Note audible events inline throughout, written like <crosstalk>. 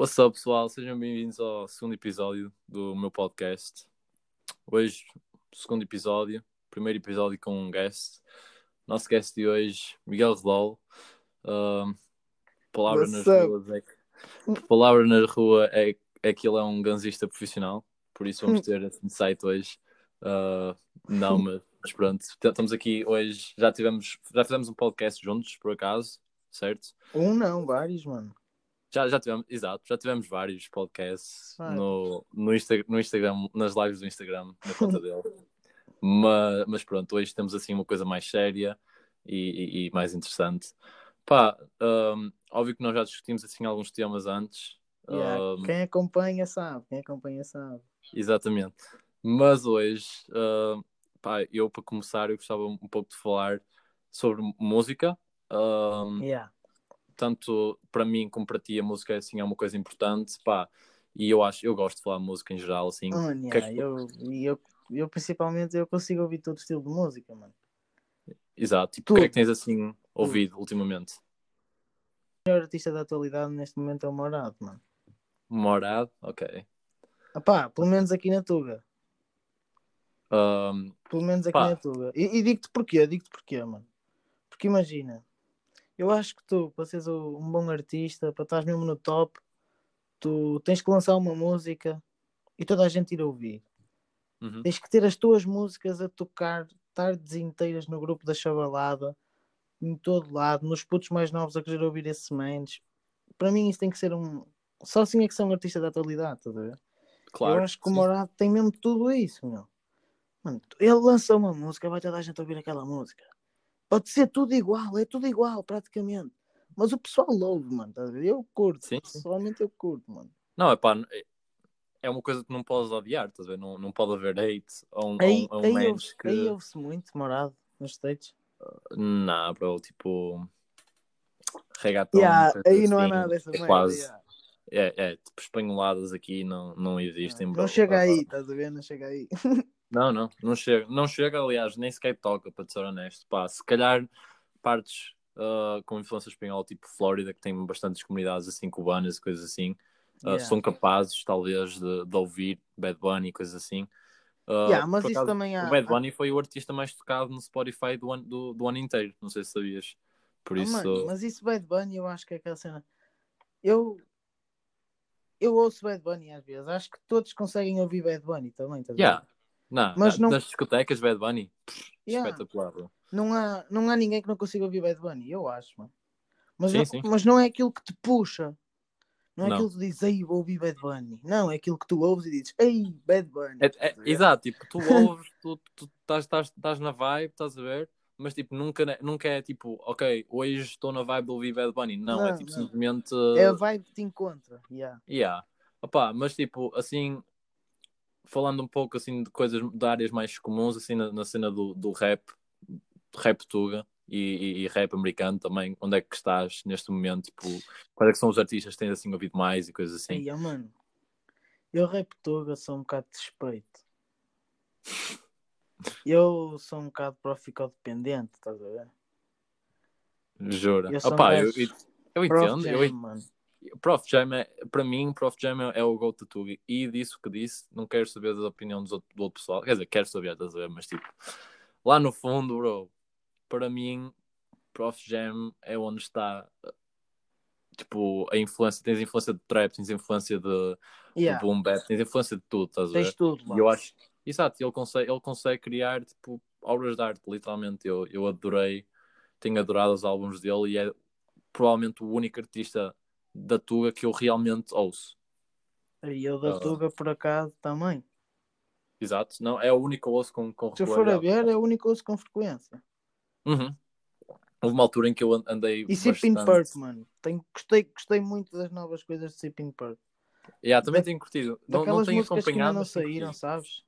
What's up, pessoal? Sejam bem-vindos ao segundo episódio do meu podcast. Hoje, segundo episódio, primeiro episódio com um guest. Nosso guest de hoje, Miguel Redol. Uh, palavra What's nas ruas é que, palavra na rua é, é que ele é um ganzista profissional, por isso vamos ter esse insight hoje. Uh, não, mas, <laughs> mas pronto, estamos aqui hoje. Já tivemos, já fizemos um podcast juntos, por acaso, certo? Um não, vários, mano. Já, já tivemos, exato, já tivemos vários podcasts no, no, Insta, no Instagram, nas lives do Instagram, na conta <laughs> dele. Mas, mas pronto, hoje temos assim uma coisa mais séria e, e- e mais interessante. Pá, hum, óbvio que nós já discutimos assim alguns temas antes. Yeah, hum, Quem acompanha sabe, quem acompanha sabe. Exatamente. Mas hoje, hum, pá, eu para começar, eu gostava um pouco de falar sobre música. hum, Yeah. Tanto para mim como para ti a música assim é uma coisa importante, pá, e eu acho, eu gosto de falar música em geral, assim. É yeah, que- eu, e eu, eu principalmente eu consigo ouvir todo estilo de música, mano. Exato, tipo, o que é que Tudo. tens assim ouvido ultimamente? O melhor artista da atualidade neste momento é o Morado, mano. Morado, ok. Epá, pelo menos aqui na Tuga. Um, Pelo menos aqui Pá. na Tuga. E, e digo-te porquê, digo-te porquê, mano. Porque imagina, eu acho que tu, para seres um bom artista, para estás mesmo no top, tu tens que lançar uma música e toda a gente ir ouvir. uhum, Tens que ter as tuas músicas a tocar tardes inteiras no grupo da chavalada, em todo lado, nos putos mais novos a querer ouvir esses manos. Para mim isso tem que ser um. Só assim é que são um artista da atualidade, estás a ver? claro. Eu acho que o. Morado tem mesmo tudo isso, meu. Mano, ele lança uma música, vai toda a gente ouvir aquela música. Pode ser tudo igual, é tudo igual, praticamente. Mas o pessoal ouve, mano, estás a ver? Eu curto, Sim, sim. pessoalmente eu curto, mano. Não, é pá, é uma coisa que não podes odiar, estás a ver? Não, não pode haver hate a um, Aí, a um aí, ouve-se que... aí ouve-se muito, Morado, nos States. Não, bro, tipo... Reggaeton, Yeah, aí não há assim, nada dessa é quase... yeah. É, é, tipo, espanholadas aqui não, não existem, bro. Não chega aí, estás a ver? Não chega aí. <laughs> Não, não, não chega. Não chega, aliás, nem sequer toca, para ser honesto. Pá, se calhar partes ah, com influência espanhola, tipo Flórida, que tem bastantes comunidades assim cubanas e coisas assim, ah, Yeah. são capazes, talvez, de, de ouvir Bad Bunny e coisas assim. Ah, Yeah, mas isso também há- O Bad Bunny foi o artista mais tocado no Spotify do ano, do, do ano inteiro. Não sei se sabias. Por Ah, isso. mano, mas isso Bad Bunny eu acho que é aquela cena. Eu eu ouço Bad Bunny às vezes. Acho que todos conseguem ouvir Bad Bunny também, estás a ver? Yeah. Não, Mas não- nas discotecas Bad Bunny, Yeah. espetacular. bro. Não há, não há ninguém que não consiga ouvir Bad Bunny, eu acho, mano. Mas, Sim, não, sim. mas não é aquilo que te puxa. Não é Não. aquilo que dizes, ei, vou ouvir Bad Bunny. Não, é aquilo que tu ouves e dizes, ei, Bad Bunny. É- é- ver? exato, tipo, tu <laughs> ouves, tu tu estás, estás, estás na vibe, estás a ver, mas tipo, nunca, nunca é tipo, ok, hoje estou na vibe de ouvir Bad Bunny. Não, é Não, tipo não. simplesmente. É a vibe que te encontra. Yeah. Yeah. Opa, mas tipo, assim, falando um pouco assim de coisas de áreas mais comuns, assim, na, na cena do, do rap, rap tuga e, e- e rap americano também, onde é que estás neste momento? Tipo, quais é que são os artistas que tens assim ouvido mais e coisas assim? Aí, mano, eu rap tuga sou um bocado de suspeito. <laughs> Eu sou um bocado dependente, estás a ver? Jura? Eu sou um Opa, eu, eu, eu entendo, eu, mano. Prof Jam é, para mim, Prof Jam é, é o go to Tuga. E disso que disse, não quero saber da opinião dos outro, do outro pessoal. Quer dizer, quero saber, estás a ver? Mas tipo, lá no fundo, bro, para mim, Prof Jam é onde está tipo a influência. Tens influência de trap, tens influência de, Yeah, de boom bap, tens influência de tudo, estás a ver? tens tudo lá. E eu acho, exato, ele consegue, ele consegue criar tipo obras de arte, literalmente. Eu, eu adorei, tenho adorado os álbuns dele e é provavelmente o único artista da Tuga que eu realmente ouço. E eu da Ah. Tuga, por acaso, também. Exato, não, é o único ouço com, com Se eu for a ver, é o único ouço com frequência. Uhum. Houve uma altura em que eu an- andei. E Sipping bastante... Purp, mano. Tenho, gostei, gostei muito das novas coisas de Sipping Purp. Yeah, também Da- tenho curtido. Não, não tenho acompanhado. não saíram, sabes?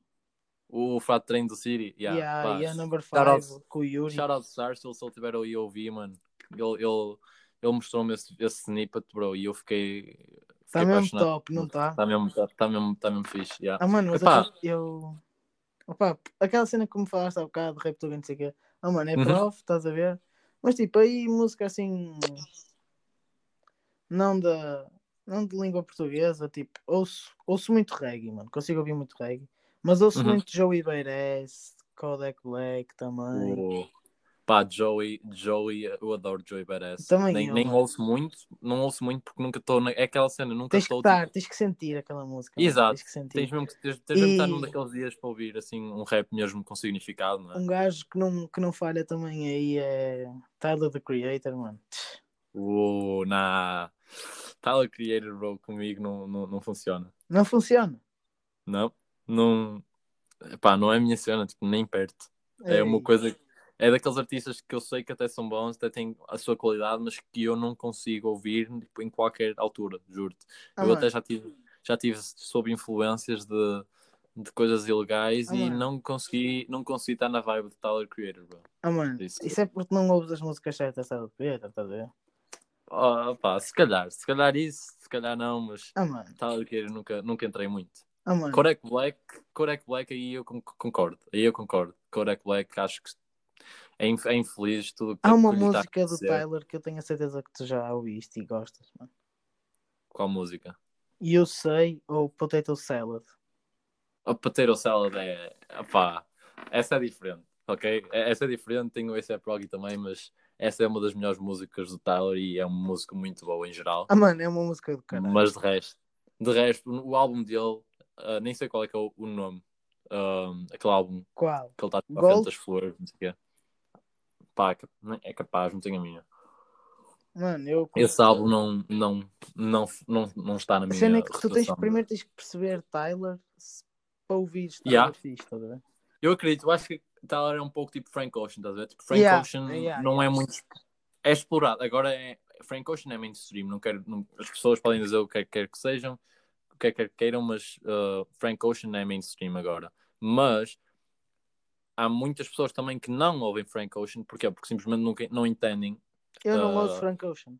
O Fat Train do City. Yeah, Yeah, e a Number shout out- 5 com o Yuri. Shout out se ele se ele tiver aí a ouvir, mano. Ele, ele, ele mostrou-me esse, esse snippet, bro, e eu fiquei. Está mesmo apaixonado. top, não está? Está mesmo, tá, tá mesmo, tá mesmo fixe. Yeah. Ah, mano, mas Epá. eu. Opa, aquela cena que me falaste há bocado, de rap tuga, não sei o quê. Ah, mano, é Uhum. prof, estás a ver? Mas tipo, aí música assim. Não da. não de língua portuguesa, tipo, ouço, ouço muito reggae, mano. Consigo ouvir muito reggae. Mas ouço Uhum. muito Joey Beres, Kodak Black também. Pá, Joey, Joey, eu adoro Joey Badass. Também nem, eu, nem ouço muito, não ouço muito porque nunca estou. Na... É aquela cena, nunca Tens que estou. estar, tens que sentir aquela música. mano. Exato. Tens que sentir. Tens mesmo que, tens, tens que estar num E- daqueles dias para ouvir assim, um rap mesmo com significado, não é? Um gajo que não, que não falha também aí é Tyler the Creator, mano. O na Tyler Creator, bro, comigo não, não, não funciona. Não funciona. Não, não, pá, não é a minha cena, tipo, nem perto. É uma Ei, coisa, é daqueles artistas que eu sei que até são bons, até têm a sua qualidade, mas que eu não consigo ouvir tipo, em qualquer altura, juro-te. ah, eu mano, até já tive, já tive sob influências de, de coisas ilegais Ah, e mano. não consegui, não consegui estar na vibe de Tyler Creator, bro. ah, mano, Isso. isso é porque não ouves as músicas certas da Creator, estás a ver? Oh, pá, se calhar, se calhar isso, se calhar não, mas Ah, mano, Tyler Creator nunca, nunca entrei muito. ah. Kodak Black, Kodak Black aí eu con- concordo, aí eu concordo. Kodak Black acho que é, inf- é infeliz tudo que Há uma que a música do. Tyler que eu tenho a certeza que tu já ouviste e gostas, mano. Qual música? Eu sei, ou Potato Salad. O Potato Salad é. Opá, essa é diferente, ok? É- Essa é diferente, tenho esse é prog também, mas essa é uma das melhores músicas do Tyler e é uma música muito boa em geral. Ah, mano, é uma música do caralho. Mas de resto, de resto, o álbum dele, ah, nem sei qual é que é o, o nome. Ah, aquele álbum Qual? que ele está à Gold? frente das flores, não sei o quê. Pá, é capaz, não tenho a minha. Mano, eu. Esse álbum não, não, não, não, não está na A minha cena é que tu tens, rotação. primeiro tens que perceber Tyler para ouvir Tyler Yeah. fixe, estás a ver? Eu acredito, eu acho que Tyler é um pouco tipo Frank Ocean, estás a ver? Tipo, Frank Yeah, Ocean yeah, não é muito. É explorado. Agora é. Frank Ocean é mainstream. Não quero, não- as pessoas podem dizer o que é que quer que sejam, o que é que quer que queiram, mas uh, Frank Ocean é mainstream agora. Mas há muitas pessoas também que não ouvem Frank Ocean, porquê? Porque simplesmente nunca, não entendem. Eu não Ah. ouço Frank Ocean.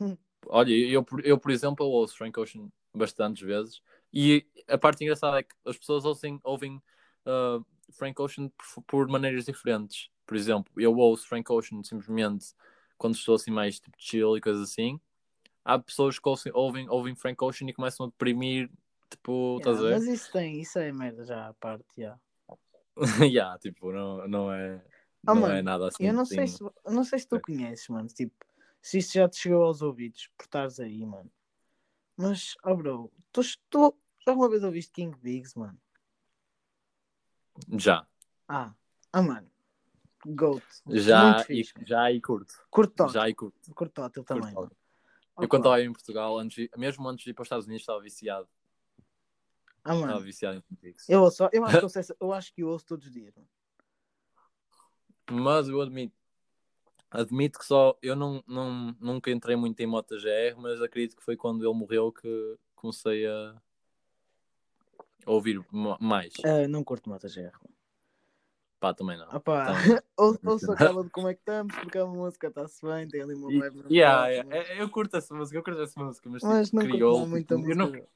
<laughs> Olha, eu, por- eu, por exemplo, eu ouço Frank Ocean bastantes vezes e a parte engraçada é que as pessoas ouvem, ouvem uh, Frank Ocean por, por maneiras diferentes. Por exemplo, eu ouço Frank Ocean simplesmente quando estou assim mais tipo chill e coisas assim. Há pessoas que ouvem, ouvem, ouvem Frank Ocean e começam a deprimir, tipo, estás a Yeah, ver? mas isso tem, isso é merda já à parte, já. yeah, <laughs> tipo, não, não é, Ah, não mano, é nada assim. Eu não sei, se, não sei se tu conheces, mano. Tipo, se isto já te chegou aos ouvidos por estares aí, mano. Mas, oh bro, tu, tu já alguma vez ouviste King Biggs, mano? Já, Ah, ah, mano. Goat. já e, já e curto. Curto. Já e curto. Curto curto também. mano. Eu quando estava em Portugal, antes, mesmo antes de ir para os Estados Unidos, estava viciado. Ah, Estava mano. viciado em. Eu, ouço, eu, acho que eu, <laughs> sei- eu acho que eu ouço todos os dias, mano. Mas eu admito, admito que só eu não, não, nunca entrei muito em Mota GR, mas acredito que foi quando ele morreu que comecei a ouvir ma- mais. Ah, não curto Mota GR. Pá, também não. Ah, pá. Também. <laughs> Ou, ouço <laughs> aquela de como é que estamos, porque a música está-se bem, tem ali uma vibe. yeah, yeah. É- Eu curto essa música, eu curto essa música, mas, Mas tipo, não lá muito a tipo, eu, não, música.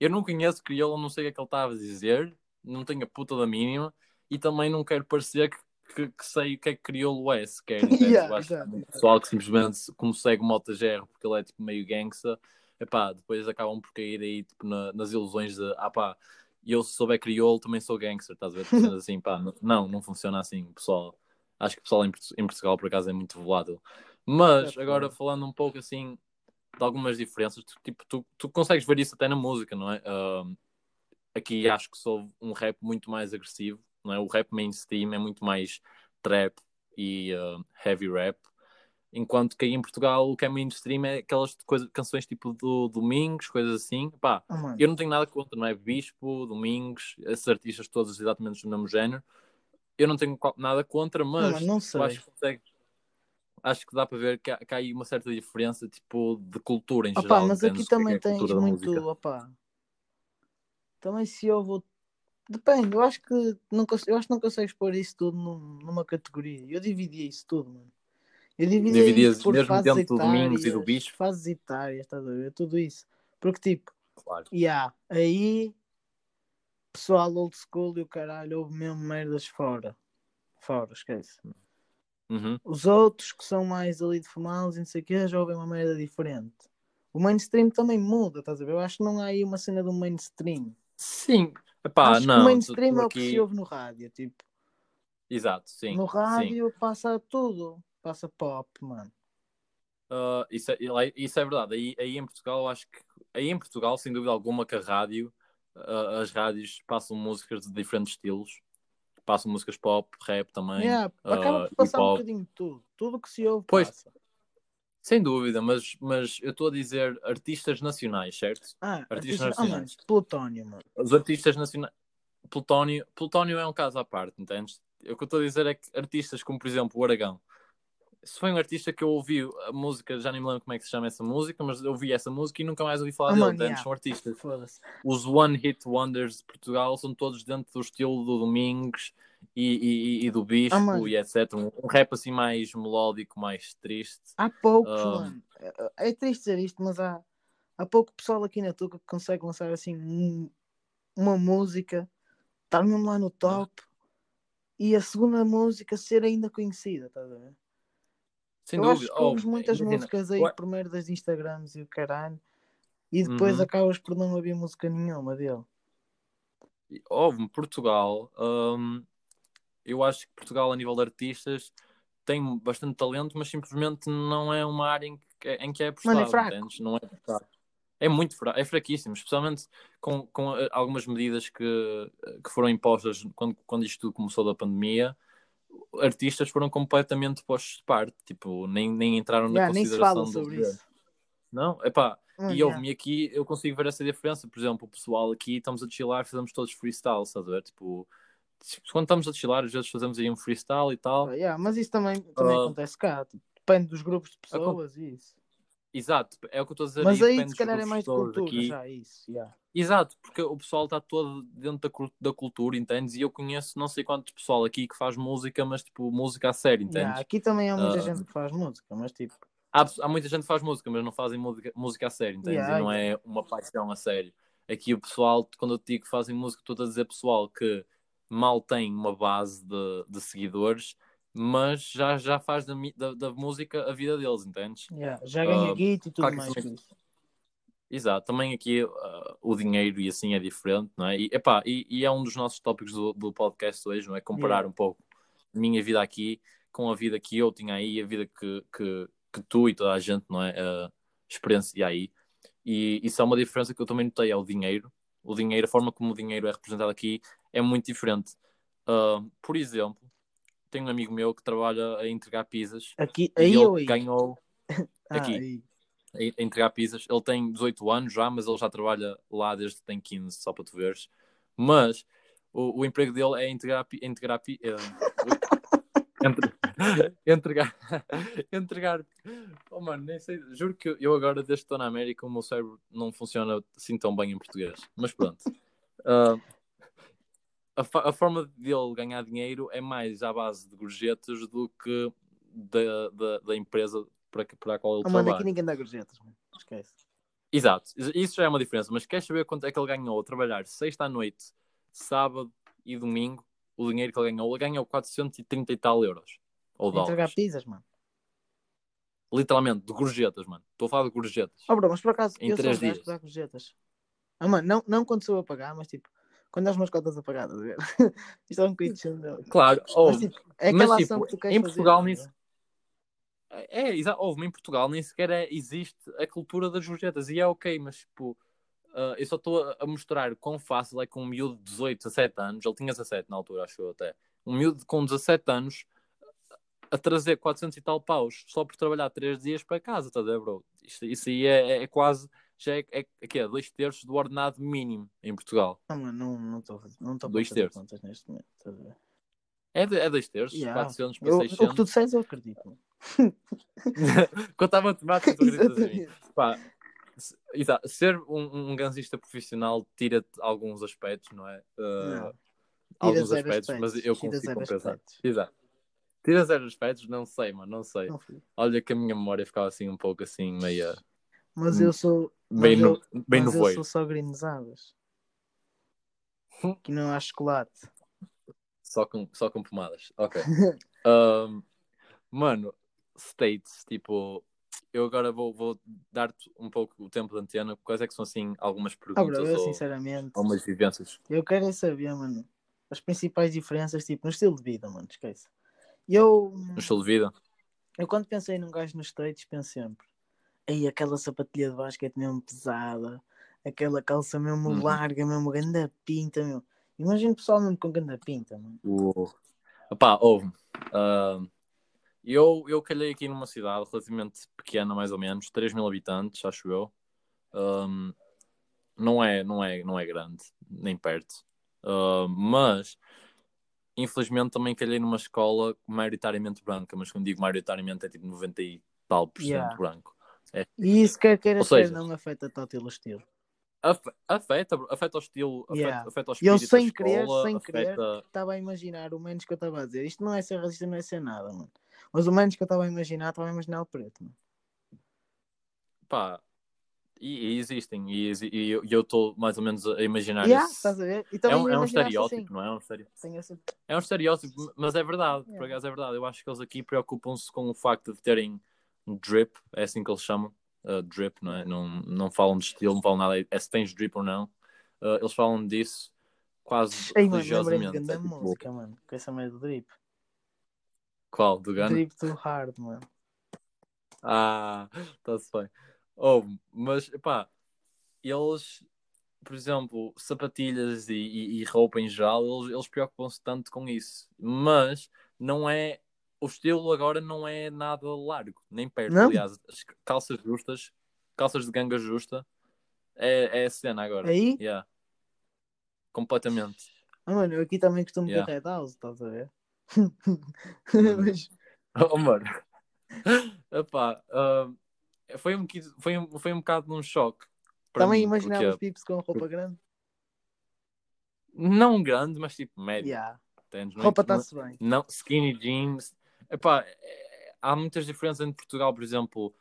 Eu não conheço crioulo, não sei o que é que ele estava a dizer, não tenho a puta da mínima e também não quero parecer que, que, que sei o que é que crioulo é sequer. <laughs> Yeah, eu acho que exato. pessoal que simplesmente como segue o Mota GR porque ele é tipo meio gangsta, epá, depois acabam por cair aí tipo, na- nas ilusões de ah pá, eu se souber crioulo também sou gangster, estás a ver? <laughs> Assim, pá, não, não funciona assim, pessoal. Acho que o pessoal em, Portu- em Portugal por acaso é muito volátil. Mas É, agora falando um pouco assim de algumas diferenças, tu, tipo, tu, tu consegues ver isso até na música, não é? Ahm, aqui acho que sou um rap muito mais agressivo, não é? O rap mainstream é muito mais trap e ah, heavy rap, enquanto que aí em Portugal o que é mainstream é aquelas coisas, canções tipo do Domingos, coisas assim, pá. Mano. Eu não tenho nada contra, não é? Bispo, Domingos, esses artistas todos exatamente do mesmo género. Eu não tenho nada contra, mas mano, não sei. acho que consegue- Acho que dá para ver que há, que há aí uma certa diferença tipo, de cultura em Opa, geral. mas aqui é também é a tens muito. Opa. Também se eu vou. Depende, eu acho que não, eu acho que não consegues pôr isso tudo num- numa categoria. Eu dividia isso tudo, mano. Eu dividia Dividias isso por mesmo dentro do Domingos e do Bispo? Fases etárias, estás a ver? Tudo isso. Porque tipo, Claro. yeah, aí pessoal old school e o caralho houve mesmo merdas fora. Fora, esquece. Uhum. Os outros que são mais ali de fumados e não sei o que já ouvem uma merda diferente. o mainstream também muda, estás a ver? Eu acho que não há aí uma cena do mainstream. Sim, epá, acho não. que o tu- mainstream tu é o que aqui- se ouve no rádio, tipo. Exato, sim. no sim. rádio passa tudo. Passa pop, mano. Uh, isso, é, isso é verdade. Aí, aí em Portugal, eu acho que aí em Portugal, sem dúvida alguma, que a rádio, uh, as rádios passam músicas de diferentes estilos. Passam músicas pop, rap também. Yeah, acaba uh, por passar um bocadinho de tudo. Tudo o que se ouve Pois. passa. Sem dúvida, mas, mas eu estou a dizer artistas nacionais, certo? Ah, Artistas artistas- ah, nacionais. Plutónio, mano. Os artistas nacionais. Plutónio, Plutónio é um caso à parte, entendes? O que eu estou a dizer é que artistas como, por exemplo, o Aragão. Se foi um artista que eu ouvi a música, já nem me lembro como é que se chama essa música, mas eu ouvi essa música e nunca mais ouvi falar Ah, dele, entendes? yeah. São artistas. Os One Hit Wonders de Portugal são todos dentro do estilo do Domingos e, e- e do Bispo Ah, mano. e etc. Um, um rap assim mais melódico, mais triste. Há poucos, Ah. mano. É, é triste dizer isto, mas há, há pouco pessoal aqui na Tuca que consegue lançar assim um- uma música, estar mesmo lá no top e a segunda música ser ainda conhecida, estás a ver? Sem eu dúvida. acho que ouves Oh, muitas imagina, músicas aí eu- primeiro das Instagrams e o caralho e depois Uhum. acabas por não ouvir música nenhuma dele. houve Portugal. hum, eu acho que Portugal, a nível de artistas, tem bastante talento, mas simplesmente não é uma área em que, em que é apostado. Mano, é fraco. Não é apostado. É muito fraco, é fraquíssimo, especialmente com, com eh, algumas medidas que, que foram impostas quando, quando isto tudo começou da pandemia. Artistas foram completamente postos de parte, tipo, nem, nem entraram na Yeah, nem se consideração fala do sobre isso. Não, epá, Mano, e yeah. houve-me aqui, eu consigo ver essa diferença. Por exemplo, o pessoal aqui, estamos a chilar, fazemos todos freestyle, estás a ver? Tipo, quando estamos a chilar, às vezes fazemos aí um freestyle e tal. Ah, yeah, mas isso também, também Ah. acontece cá. tipo, depende dos grupos de pessoas e isso. Exato, é o que eu estou a dizer. Mas aí se calhar é mais de cultura aqui. já isso. yeah. Exato, porque o pessoal está todo dentro da, da cultura, entendes? E eu conheço não sei quanto pessoal aqui que faz música, mas tipo, música a sério, entendes? Yeah, aqui também há muita Ah. gente que faz música, mas tipo, Há, há muita gente que faz música, mas não fazem música, música a sério, entendes? Yeah, e não é uma paixão a sério. Aqui o pessoal, quando eu te digo que fazem música, estou a dizer pessoal que mal tem uma base de, de seguidores, mas já, já faz da, da, da música a vida deles, entendes? yeah, já ganha Ah, guito e tudo mais também-. Exato, também aqui ah, o dinheiro e assim é diferente, não é? E, epá, e, e é um dos nossos tópicos do, do podcast hoje, não é? Comparar Yeah. um pouco a minha vida aqui com a vida que eu tinha aí, a vida que, que, que tu e toda a gente, não é? Ah, experiencia aí. E isso é uma diferença que eu também notei, é o dinheiro. O dinheiro, a forma como o dinheiro é representado aqui é muito diferente. Ah, por exemplo, tenho um amigo meu que trabalha a entregar pizzas Aqui, e aí ele ou aí? ganhou <laughs> Ah, aqui. aí. a entregar pizzas. Ele tem 18 anos já, mas ele já trabalha lá desde que tem 15, só para tu veres. Mas o, o emprego dele é entregar, entregar, <laughs> entre- <laughs> entregar, entregar. Oh mano, nem sei, juro que eu agora, desde que estou na América, o meu cérebro não funciona assim tão bem em português. Mas pronto. Ah, a, a forma dele ganhar dinheiro é mais à base de gorjetas do que da, da, da empresa para, que- para a qual ele Oh, mano, trabalha. aqui ninguém dá gorjetas, mano. Esquece. Exato, isso já é uma diferença. Mas queres saber quanto é que ele ganhou a trabalhar sexta à noite, sábado e domingo? O dinheiro que ele ganhou, ele ganhou 430 e tal euros. Ou Entregar dólares. pizzas, mano. Literalmente, de gorjetas, mano. Estou a falar de gorjetas. Oh, bro, mas por acaso, Em eu sou três gajo dias. gorjetas. Ah, mano, não, não quando sou a pagar, mas tipo, quando as umas cotas a pagar, estás a ver? <laughs> Isto é um bocadinho chandel. Claro, ou, Mas, tipo, é mas, aquela tipo, ação que tu queres em fazer, Portugal estás a nem ver? É, exato. Houve em Portugal nem sequer é- existe a cultura das gorjetas e é ok, mas tipo, ah, eu só estou a, mostrar quão fácil é que um miúdo de 18, 17 anos, ele tinha 17 na altura, acho eu até, um miúdo com 17 anos a trazer 400 e tal paus só por trabalhar 3 dias para casa, a ver, bro? Isto, isso aí é, é- é quase, já é, é, é, é dois terços do ordenado mínimo em Portugal. Não, mano, não não estou não estou Dois a fazer terços. contas neste momento? É, de- é dois terços, Yeah. 400 para Eu- 600. o que tu disseres eu acredito. <laughs> Quanto à matemática, tu acreditas em mim. Pá, exato, ser um, um gansista profissional tira-te alguns aspectos, não é? Uh, Não. alguns zero aspectos, mas eu consigo compensar. aspectos. Exato. Tira zero aspectos, não sei, mano, não sei. Não. Olha que a minha memória ficava assim um pouco assim, meia. Mas eu sou. Bem mas no, eu, bem mas no eu voeiro. sou só grinizadas. Que não há chocolate. Só com, só com pomadas. Ok. <laughs> Um, mano, States, tipo, eu agora vou, vou dar-te um pouco o tempo de antena. Quais é que são, assim, algumas Ah, perguntas bro, eu ou sinceramente, algumas vivências? eu quero é saber, mano, as principais diferenças, tipo, no estilo de vida, mano, esquece. Eu, No estilo de vida? eu quando pensei num gajo nos States, penso sempre, aí aquela sapatilha de basquete mesmo pesada, aquela calça mesmo Uhum. larga, mesmo ganda pinta, meu. Imagina o pessoal mesmo com ganda pinta, mano. Epá, ouve ah, eu, eu calhei aqui numa cidade relativamente pequena, mais ou menos, 3 mil habitantes, acho eu. Um, não, é, não, é, não é grande, nem perto. Ah, mas, infelizmente, também calhei numa escola maioritariamente branca, mas quando digo maioritariamente é tipo 90 e tal por cento Yeah. branco. E isso quer queira Ou quer seja- não afeta tanto o estilo. Afe- Afeta, afeta o estilo, afeta, Yeah. afeta o E eu sem querer, escola, sem querer, afeta... estava a imaginar o menos que eu estava a dizer. Isto não é ser racista, não é ser nada, mano. Mas o menos que eu estava a imaginar, estava a imaginar o preto, mano. Pá, e, e existem, e, e eu- estou mais ou menos a imaginar Yeah, esse- estás a ver? É um, é um estereótipo, assim. não é? É um estereótipo. É um estereótipo, mas é verdade, por Yeah. acaso é verdade. Eu acho que eles aqui preocupam-se com o facto de terem drip, é assim que eles chamam, uh, drip, não é? Não, não falam de estilo, não falam nada, é se tens drip ou não. Uh, eles falam disso quase Ei, religiosamente. É tipo, música, mano. Com essa merda do drip. qual? Do Gun? Drip too hard, mano. Ah, <laughs> está-se bem. Oh, mas, pá, eles, por exemplo, sapatilhas e, e- e roupa em geral, eles, eles preocupam-se tanto com isso. Mas não é. O estilo agora não é nada largo, nem perto. Não? Aliás, as calças justas, calças de ganga justa, é, é a cena agora. Aí? Yeah. Completamente. Ah, mano, eu aqui também costumo Yeah. ter Red House, estás a ver? Hum. <laughs> Mas, <laughs> Oh, mano. Epá, ah, foi, um, bocado- foi, um, foi um bocado num choque. também mim, imaginava os pips com roupa grande. Não grande, mas tipo médio. Yeah. entendes? Não- Roupa está-se bem. Não, skinny jeans. Epá, é- há muitas diferenças entre Portugal, por exemplo,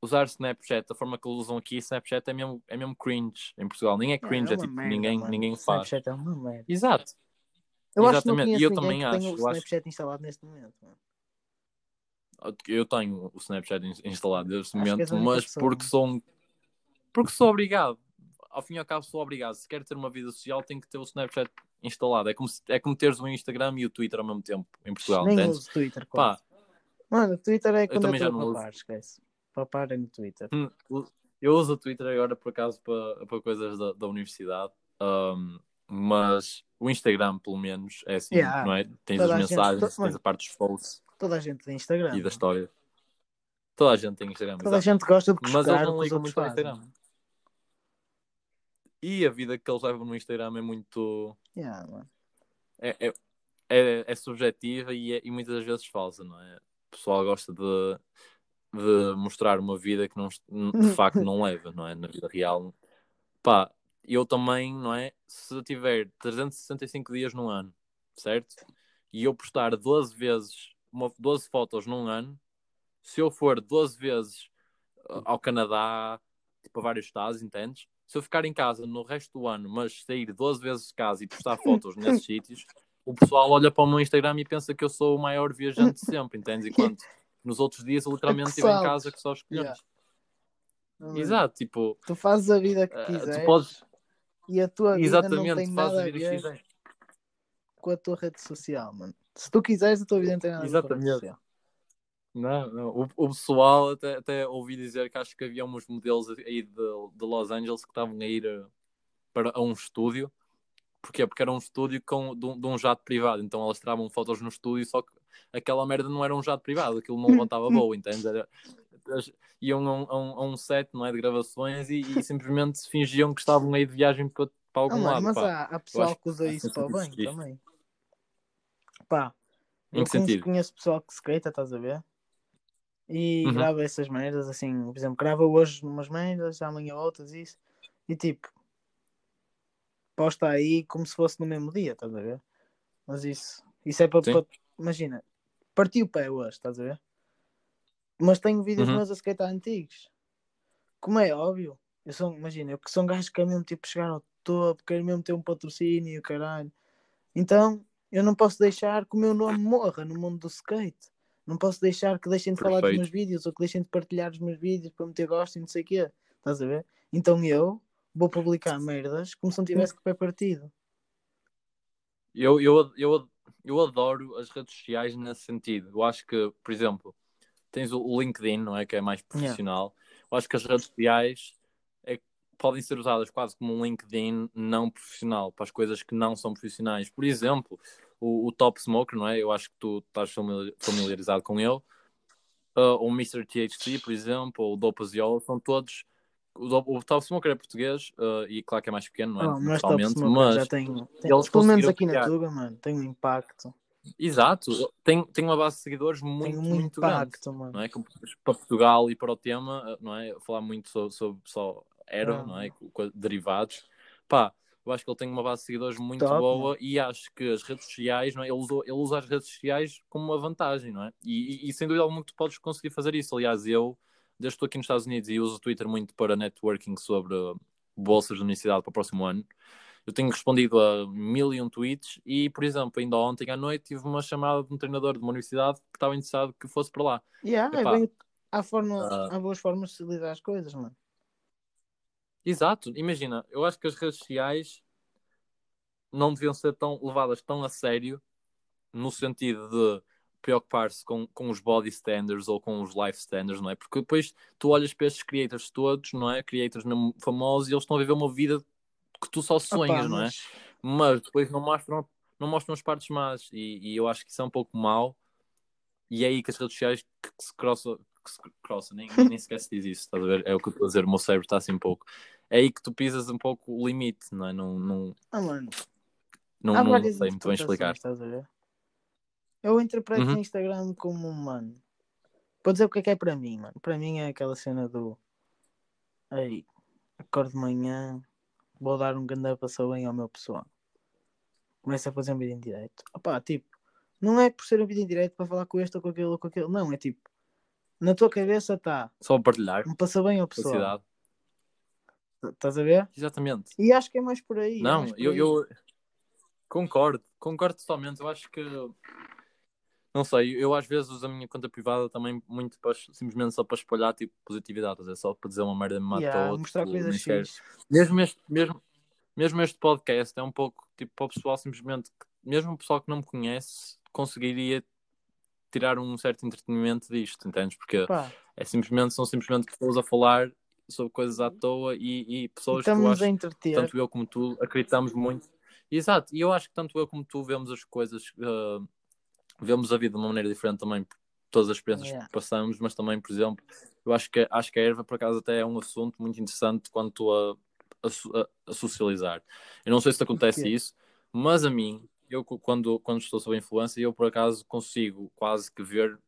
usar Snapchat, a forma que eles usam aqui, Snapchat é mesmo, é mesmo cringe em Portugal. Nem é cringe, é, uma tipo, merda, ninguém, mano. ninguém faz. Snapchat é uma merda. Exato. Eu acho que não Exatamente, conheço e eu também que acho, tenha o eu acho- Snapchat instalado neste momento. Mano. Eu tenho o Snapchat in- instalado neste Acho momento, mas pessoa. porque sou um... porque sou obrigado. Ao fim e ao cabo sou obrigado. Se quer ter uma vida social, tem que ter o Snapchat instalado. É como, se, é como teres o Instagram e o Twitter ao mesmo tempo em Portugal, Nem entendes? uso Twitter, Pá. Mano, o Twitter é quando eu já estou a uso. papar, esquece. Papar é no Twitter. Hum, Eu uso o Twitter agora por acaso para, para coisas da, da universidade, Um, mas o Instagram, pelo menos, é assim, Yeah. não é? Tens Toda as a gente- mensagens, to- tens a parte dos posts Toda a gente tem Instagram. e da história. Toda a gente tem Instagram, Toda a exato. gente gosta de Mas buscar não o que os ligam outros muito ao. Instagram. E a vida que eles levam no Instagram é muito. Yeah. É, é, é, é subjetiva e, é- e muitas vezes falsa, não é? O pessoal gosta de, de mostrar uma vida que não, de <laughs> facto não leva, não é? Na vida real. Pá, eu também, não é? Se eu tiver 365 dias num ano, certo? E eu postar 12 vezes, uma, 12 fotos num ano, se eu for 12 vezes uh, ao Canadá, tipo a vários estados, entendes? Se eu ficar em casa no resto do ano, mas sair 12 vezes de casa e postar fotos nesses <laughs> sítios, o pessoal olha para o meu Instagram e pensa que eu sou o maior viajante de sempre, entendes? Enquanto nos outros dias eu literalmente estive em casa que só escolhemos. Yeah. Exato, tipo, Tu fazes a vida que uh, quiseres tu podes. e a tua vida não Exatamente, tem tu fazes nada a ver com a tua rede social, mano. Se tu quiseres, a tua vida não tem nada a ver com a rede Exatamente. Não, não. O, o pessoal até, até ouvi dizer que acho que havia uns modelos aí de, de Los Angeles que estavam a ir uh, para a um estúdio. Porquê? Porque era um estúdio com, de, um, de um jato privado. Então elas tiravam fotos no estúdio, só que aquela merda não era um jato privado, aquilo não levantava <laughs> voo, entende? Era, iam a um, a, um, a um set não é, de gravações e, e simplesmente fingiam que estavam aí de viagem para, para Ah, algum mano, lado. mas pá. há, há pessoal que usa isso para o bem também. Pá, Em eu que conheço, sentido? conheço pessoal que skate, estás a ver? E Uhum. grava essas merdas, assim, por exemplo, grava hoje umas merdas, amanhã outras, isso. E tipo, posta aí como se fosse no mesmo dia, estás a ver? Mas isso, isso é para, imagina, parti o pé hoje, estás a ver? Mas tenho vídeos Uhum. meus a skatear antigos. Como é óbvio, eu sou, imagina, eu que sou um gajo que quer mesmo tipo chegar ao topo, quero mesmo ter um patrocínio, caralho. Então, eu não posso deixar que o meu nome morra no mundo do skate. Não posso deixar que deixem de falar dos Perfeito. meus vídeos ou que deixem de partilhar os meus vídeos para meter gosto e não sei o quê. Estás a ver? Então eu vou publicar merdas como se não tivesse que pé partido. Eu, eu, eu, eu adoro as redes sociais nesse sentido. Eu acho que, por exemplo, tens o LinkedIn, não é? Que é mais profissional. Eu acho que as redes sociais podem ser usadas quase como um LinkedIn não profissional, para as coisas que não são profissionais. Por exemplo, o, o Top Smoker, não é? Eu acho que tu estás famili- familiarizado com ele. Uh, o Mr. THC, por exemplo, ou o Dopaziol, são todos. O, o Top Smoker é português uh, e claro que é mais pequeno, não é? Oh, mas Top Smoker mas já tem, tem eles pelo menos aqui na criar. Tuga, mano, tem um impacto. Exato, tem, tem uma base de seguidores muito, um muito grande. impacto, mano. Não é? Para Portugal e para o tema, não é? Falar muito sobre, sobre só Aero, Ah. não é? Derivados. Pá, eu acho que ele tem uma base de seguidores muito Top, boa e acho que as redes sociais, não é? Ele, usou, ele usa as redes sociais como uma vantagem, não é? E, e, e sem dúvida alguma que tu podes conseguir fazer isso. Aliás, eu, desde que estou aqui nos Estados Unidos e uso o Twitter muito para networking sobre bolsas de universidade para o próximo ano, eu tenho respondido a mil e um tweets e, por exemplo, ainda ontem à noite tive uma chamada de um treinador de uma universidade que estava interessado que fosse para lá. Yeah, é Epá. bem, há, forma, Ah. há boas formas de se lidar as coisas, mano. Exato, imagina, eu acho que as redes sociais não deviam ser tão levadas tão a sério no sentido de preocupar-se com, com os body standards ou com os life standards, não é? Porque depois tu olhas para estes creators todos, não é? Creators famosos e eles estão a viver uma vida que tu só sonhas, Opa, não é? mas- depois não mostram, não mostram as partes más e, e eu acho que isso é um pouco mau e é aí que as redes sociais que se crossam, que se crossam, nem, nem sequer se diz isso, estás a ver? É o que eu estou a dizer, o meu cérebro está assim um pouco. É aí que tu pisas um pouco o limite, não é? Não, não, Ah, mano, não, há não sei muito bem explicar. Estás a ver? Eu interpreto Uhum. o Instagram como, mano, vou dizer o que é que é para mim, mano. Para mim é aquela cena do Ei, acordo de manhã, vou dar um grande passou bem ao meu pessoal. Começa a fazer um vídeo em direto. Opá, tipo, não é por ser um vídeo em direto para falar com este ou com aquele ou com aquele. Não, é tipo, na tua cabeça está Só partilhar, um passa bem ao pessoal. felicidade. Estás a ver? Exatamente. E acho que é mais por aí. é Não, mais por eu, aí. eu concordo, concordo totalmente. Eu acho que não sei, eu às vezes uso a minha conta privada também muito para, simplesmente só para espalhar tipo positividade, é só para dizer uma merda me matou. Yeah, mostrar tipo, coisas X. mesmo este, mesmo, mesmo este podcast é um pouco tipo para o pessoal simplesmente, mesmo o pessoal que não me conhece, conseguiria tirar um certo entretenimento disto, entendes? Porque Pá, é simplesmente, são simplesmente pessoas a falar sobre coisas à toa e, e pessoas que eu estamos acho a entreter. tanto eu como tu acreditamos muito. Exato, e eu acho que tanto eu como tu vemos as coisas, uh, vemos a vida de uma maneira diferente também, por todas as experiências Yeah. que passamos, mas também, por exemplo, eu acho que, acho que a erva, por acaso, até é um assunto muito interessante quando estou a, a, a- socializar. Eu não sei se te acontece isso, mas a mim, eu quando, quando estou sob influência, eu por acaso consigo quase que ver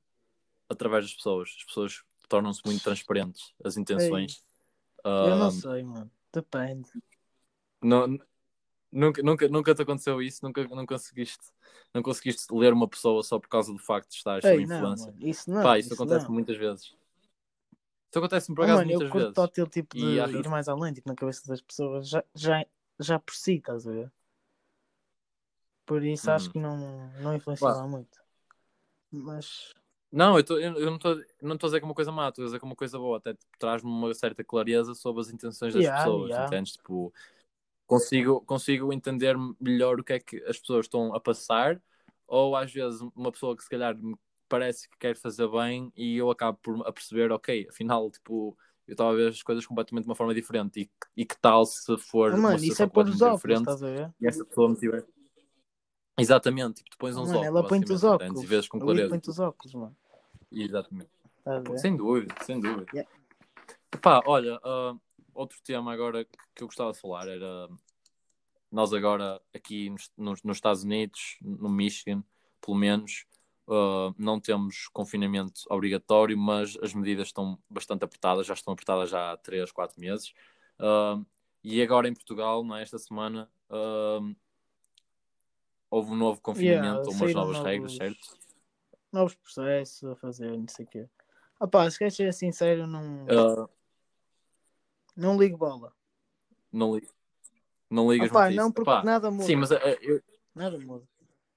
através das pessoas. As pessoas tornam-se muito transparentes, as intenções. Eu não Um, sei, mano. Depende. não, nunca, nunca, nunca te aconteceu isso? Nunca, não, conseguiste, não conseguiste ler uma pessoa só por causa do facto de estar sob influência? mano. Isso não. Pá, isso, isso acontece não. muitas vezes. Isso acontece por Ah, acaso mano, eu muitas curto vezes. só aquele tipo de E ir mais além, tipo, na cabeça das pessoas, já, já, já por si, estás a ver? Por isso acho Uhum. que não, não influencia muito. Mas, Não, eu, tô- eu- eu não estou não tô a dizer que é uma coisa má, estou a dizer que é uma coisa boa. Até traz-me uma certa clareza sobre as intenções das Yeah, pessoas, yeah. entendes? Tipo, consigo, consigo entender melhor o que é que as pessoas estão a passar, ou às vezes uma pessoa que se calhar me parece que quer fazer bem e eu acabo por perceber, ok, afinal, tipo, eu estava a ver as coisas completamente de uma forma diferente e, e que tal se for uma mano, situação isso é completamente óculos, diferente e essa pessoa me tiver. Exatamente, tipo, tu pões uns mano, óculos, ela põe-te os óculos. E vês com clareza. põe-te os óculos, mano. Exatamente. Ver? Sem dúvida, sem dúvida. Yeah. Epá, olha, ah, outro tema agora que- eu gostava de falar era nós agora aqui nos, nos- nos Estados Unidos, no Michigan, pelo menos, ah, não temos confinamento obrigatório, mas as medidas estão bastante apertadas, já estão apertadas já há 3, 4 meses. Ah, e agora em Portugal, não é, esta semana, ah, houve um novo confinamento, Yeah, umas novas novos- regras, certo? Novos processos a fazer, não sei o quê. Ah pá, se queres ser sincero, não, Ah, não ligo bola. não, li- não ligas Ah pá, muito a não, porque Epá, nada muda. Sim, mas ah, eu, Nada muda.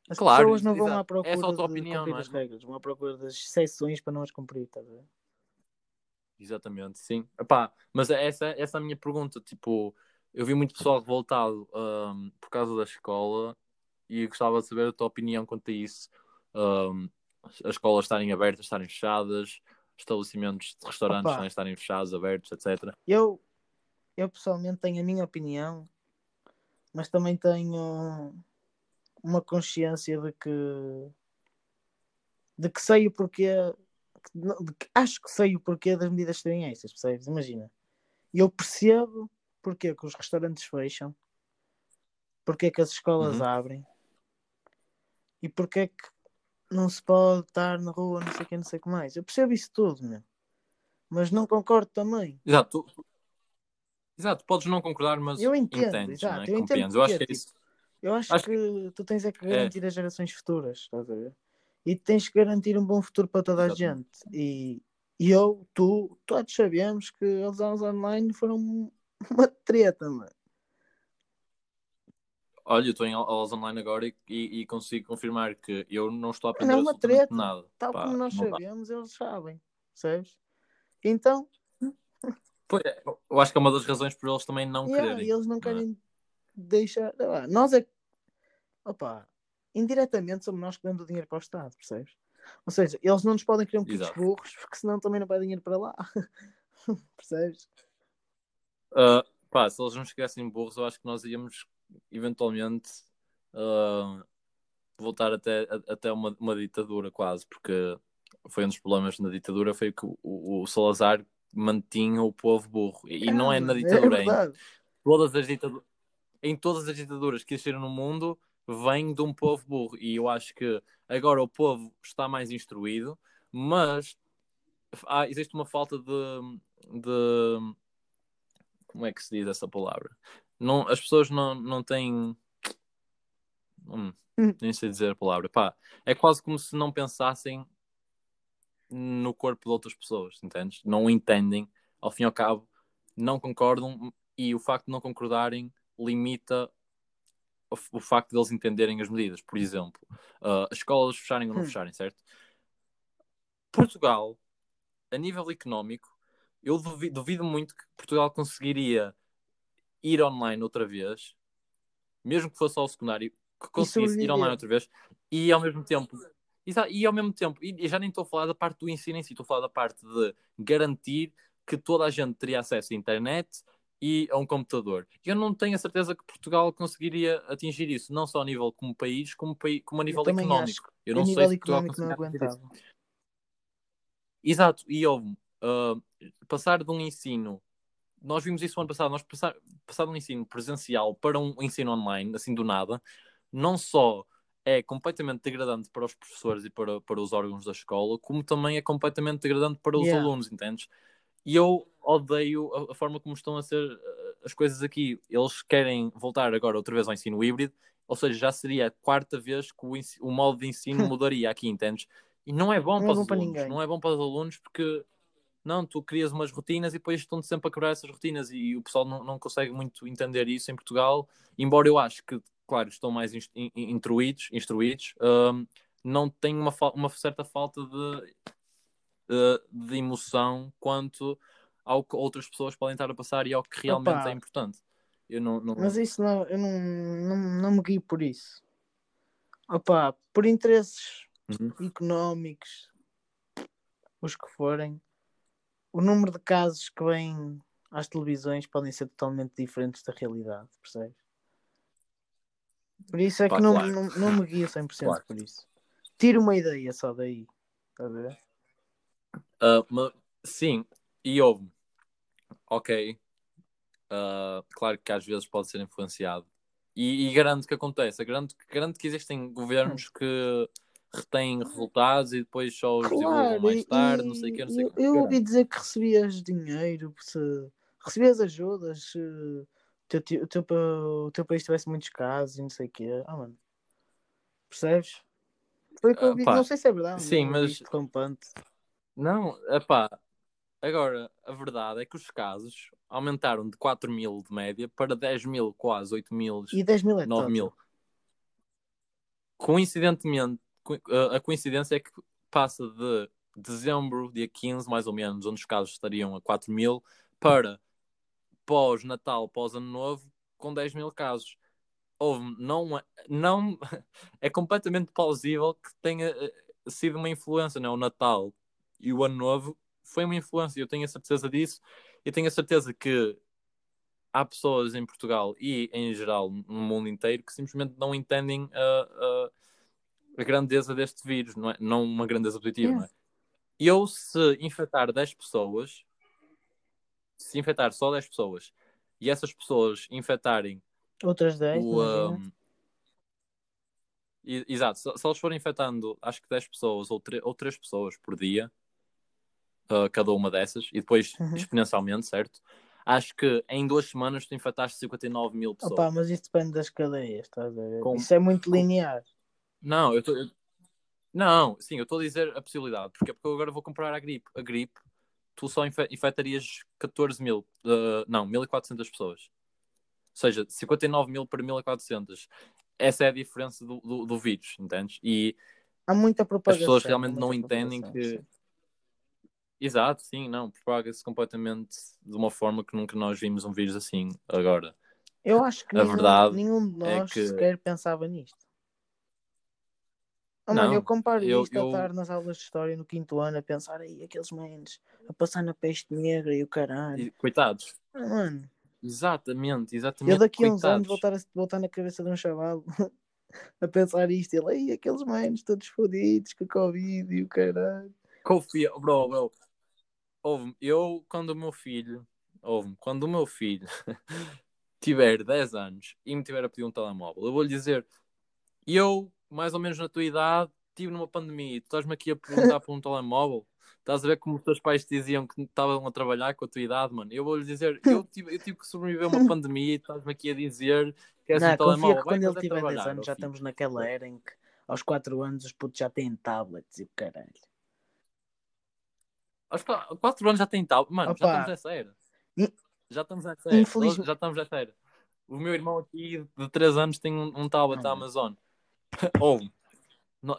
As Claro, pessoas não vão exato. à procura É só a tua de opinião, cumprir não é? as regras, vão à procura das exceções para não as cumprir, estás a ver? Exatamente, sim. Epá, mas essa, essa é a minha pergunta. Tipo, eu vi muito pessoal revoltado ahm, por causa da escola e gostava de saber a tua opinião quanto a isso. Ahm, as escolas estarem abertas, estarem fechadas, estabelecimentos de restaurantes Opa. estarem fechados, abertos, etc. Eu, eu pessoalmente tenho a minha opinião, mas também tenho uma consciência de que de que sei o porquê que acho que sei o porquê das medidas serem essas, percebes? Imagina. Eu percebo porque que os restaurantes fecham, porque que as escolas Uhum. abrem e porque que não se pode estar na rua, não sei o que, não sei o que mais. Eu percebo isso tudo, meu. Mas não concordo também. Exato, Exato, podes não concordar, mas Eu entendo, entendes, exato, é? eu entendo. Eu acho que é isso. Eu acho, Acho que, tu tens é que É. garantir as gerações futuras, estás a ver? E tens que garantir um bom futuro para toda a Exatamente. gente. E, e eu, tu, todos sabemos que as aulas online foram <laughs> uma treta, mano. Olha, eu estou em aulas online agora e, e- consigo confirmar que eu não estou a aprender Não é uma treta. nada. Tal Pá, como nós não dá. sabemos, eles sabem, percebes? Então, Pois é, eu acho que é uma das razões por eles também não yeah, quererem. eles não não é? querem deixar. sei lá, Nós é. Opa, indiretamente somos nós que damos o dinheiro para o Estado, percebes? Ou seja, eles não nos podem criar um Exato. burros, porque senão também não vai dinheiro para lá. <laughs> percebes? Ah, pá, se eles não estivessem burros, eu acho que nós íamos eventualmente ah, voltar até, a- até uma, uma ditadura quase, porque foi um dos problemas na ditadura, foi que o, o- o Salazar mantinha o povo burro. E, não é na mano, ditadura, é em todas as ditaduras, em todas as ditaduras que existiram no mundo, vem de um povo burro. E eu acho que agora o povo está mais instruído, mas há- existe uma falta de, de- Como é que se diz essa palavra? Não, as pessoas não, não têm. Hum, Hum. nem sei dizer a palavra. Pá, é quase como se não pensassem no corpo de outras pessoas, entendes? Não entendem, ao fim e ao cabo, não concordam e o facto de não concordarem limita o, o facto de eles entenderem as medidas. Por exemplo, ah, as escolas fecharem ou não Hum. fecharem, certo? Portugal, a nível económico, eu duvido, duvido muito que Portugal conseguiria ir online outra vez, mesmo que fosse ao secundário, que conseguisse ir online outra vez e ao mesmo tempo. Exa- E ao mesmo tempo, e e já nem estou a falar da parte do ensino em si, estou a falar da parte de garantir que toda a gente teria acesso à internet e a um computador. Eu não tenho a certeza que Portugal conseguiria atingir isso, não só a nível como país, como, pai- como a nível também económico. Eu não sei se Portugal não isso. aguentava. Exato, e houve ah, passar de um ensino, nós vimos isso ano passado, nós passar, passar de um ensino presencial para um ensino online, assim do nada, não só é completamente degradante para os professores e para, para os órgãos da escola, como também é completamente degradante para os Yeah. alunos, entendes? E eu odeio a, a forma como estão a ser ah, as coisas aqui. Eles querem voltar agora outra vez ao ensino híbrido, ou seja, já seria a quarta vez que o, o modo de ensino <laughs> mudaria aqui, entendes? E não é bom Não é para bom os alunos, não é bom para os alunos porque não, tu crias umas rotinas e depois estão sempre a quebrar essas rotinas e, o pessoal não, não consegue muito entender isso em Portugal, embora eu acho que, claro, estão mais inst- in- in- instruídos, instruídos hum, não tem uma, uma certa falta de, eh, de emoção quanto ao que outras pessoas podem estar a passar e ao que realmente Opa. é importante. Eu não, não... Mas isso não, eu não, não, não me guio por isso. Opa, por interesses Uhum. económicos, os que forem, o número de casos que vêm às televisões podem ser totalmente diferentes da realidade, percebes? Por isso é Pá, que não, claro. não, não me guio 100% Claro. por isso. Tiro uma ideia só daí. A ver? Ah, ma- sim, e houve. Ok. Ah, claro que às vezes pode ser influenciado. E, e garanto que acontece. Garanto, garanto que existem governos que retêm resultados e depois só os divulgam Claro, mais tarde, e não sei o que, não sei eu, o que. eu ouvi dizer que recebias dinheiro, se recebias ajudas, se o teu, o teu, o teu país tivesse muitos casos e não sei o quê. Ah, mano. Percebes? Foi o que eu Ah, ouvi. pá, Não sei se é verdade. sim, mas- isto rampante. Não, epá. Agora, a verdade é que os casos aumentaram de 4 mil de média para 10 mil, quase 8 mil, E 10 mil é 9 tanto. mil. coincidentemente, co- a coincidência é que passa de dezembro, dia 15, mais ou menos, onde os casos estariam a 4 mil, para pós-Natal, pós-Ano Novo, com 10 mil casos. Houve, não, é- não, <laughs> é completamente plausível que tenha eh, sido uma influência, não é? O Natal e o Ano Novo foi uma influência, eu tenho a certeza disso, e tenho a certeza que há pessoas em Portugal e em geral no mundo inteiro que simplesmente não entendem a, a, a grandeza deste vírus, não é? Não uma grandeza positiva, não é? Eu, se infectar 10 pessoas, se infectar só 10 pessoas e essas pessoas infectarem Outras 10, o. um, e- Exato, se, se eles forem infectando acho que 10 pessoas ou, 3, ou 3 pessoas por dia, uh, cada uma dessas, e depois Uhum. exponencialmente, certo? Acho que em duas semanas tu infectaste 59 mil pessoas. Opa, mas isso depende das cadeias, estás a ver? Com- Isso é muito linear. Não, eu estou. Não, sim, eu estou a dizer a possibilidade. Porque, porque eu agora vou comparar a gripe. A gripe, tu só infe- infectarias 14 mil. uh, não, 1400 pessoas. Ou seja, 59 mil para 1400. Essa é a diferença do, do, do vírus, entendes? E Há muita propagação. pessoas realmente não entendem que- sim. Exato, sim, não, propaga-se completamente de uma forma que nunca nós vimos um vírus assim agora. Eu acho que A nenhum, verdade nenhum de é nós que- sequer pensava nisto. Oh, Não, mano, eu comparo eu- isto eu- a estar nas aulas de história no quinto ano a pensar aí aqueles manos a passar na peste negra e o caralho. E, coitados. Mano, Exatamente, exatamente. eu daqui a uns anos vou estar, a, vou estar na cabeça de um chaval <laughs> a pensar isto. Ele, aí aqueles manos todos fodidos com a Covid e o caralho. Confia, bro, bro. Ouve-me, eu, quando o meu filho, ouve-me, quando o meu filho <laughs> tiver 10 anos e me tiver a pedir um telemóvel, eu vou-lhe dizer, eu, mais ou menos na tua idade, estive numa pandemia e tu estás-me aqui a perguntar por um <laughs> telemóvel. Estás a ver como os teus pais te diziam que estavam a trabalhar com a tua idade, mano? Eu vou-lhe dizer, eu <laughs> tive, eu tive que sobreviver a uma pandemia e estás-me aqui a dizer que és Não, um telemóvel. que Vai, quando mas ele tiver 10 trabalhar, anos já filho. estamos naquela era em que aos 4 anos os putos já têm tablets e o caralho. Aos 4 anos já tem tal. Mano, já Opa. estamos nessa era. Já estamos nessa era. Infelizmente- Já estamos nessa era. O meu irmão aqui de 3 anos tem um, um tablet da. Amazon. <laughs> Ou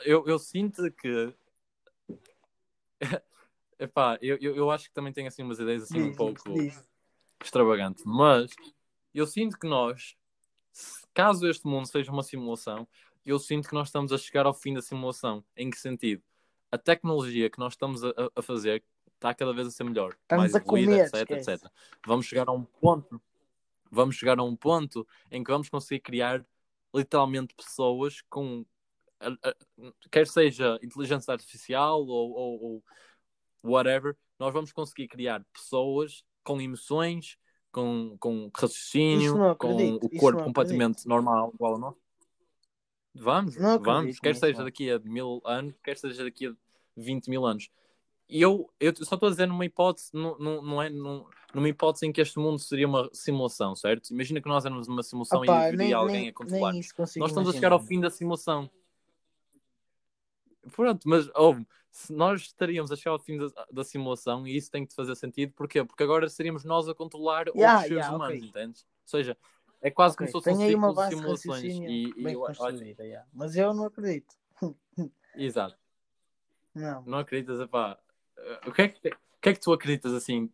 eu, eu sinto que. <laughs> Epá, eu, eu, eu acho que também tenho assim umas ideias assim um pouco diz. extravagantes, mas eu sinto que nós, caso este mundo seja uma simulação, eu sinto que nós estamos a chegar ao fim da simulação. Em que sentido? A tecnologia que nós estamos a, a fazer está cada vez a ser melhor, Estamos mais evoluída, etc, esquece. etc. Vamos chegar a um ponto, vamos chegar a um ponto em que vamos conseguir criar literalmente pessoas com a- a- quer seja inteligência artificial ou, ou- ou whatever, nós vamos conseguir criar pessoas com emoções, com, com raciocínio, não com o corpo não completamente normal, igual ao nosso. Vamos, Não vamos, quer seja não. daqui a mil anos, quer seja daqui a 20 mil anos. E eu, eu só estou a dizer numa hipótese, não, não, não é num- numa hipótese em que este mundo seria uma simulação, certo? Imagina que nós éramos numa simulação Opa, e nem, alguém nem, a controlar. Nós estamos a chegar ao imaginar. fim da simulação. Pronto, mas ouve nós estaríamos a chegar ao fim da, da simulação e isso tem que fazer sentido, porquê? Porque agora seríamos nós a controlar Yeah, outros seres yeah, humanos, ok. entendes? Ou seja, é quase Ok, como se fosse um uma ciclo de simulações. E, e bem eu, olha, yeah. mas eu não acredito. <laughs> exato, Não. não acreditas, epá, eh, o que, é que, o que é que tu acreditas assim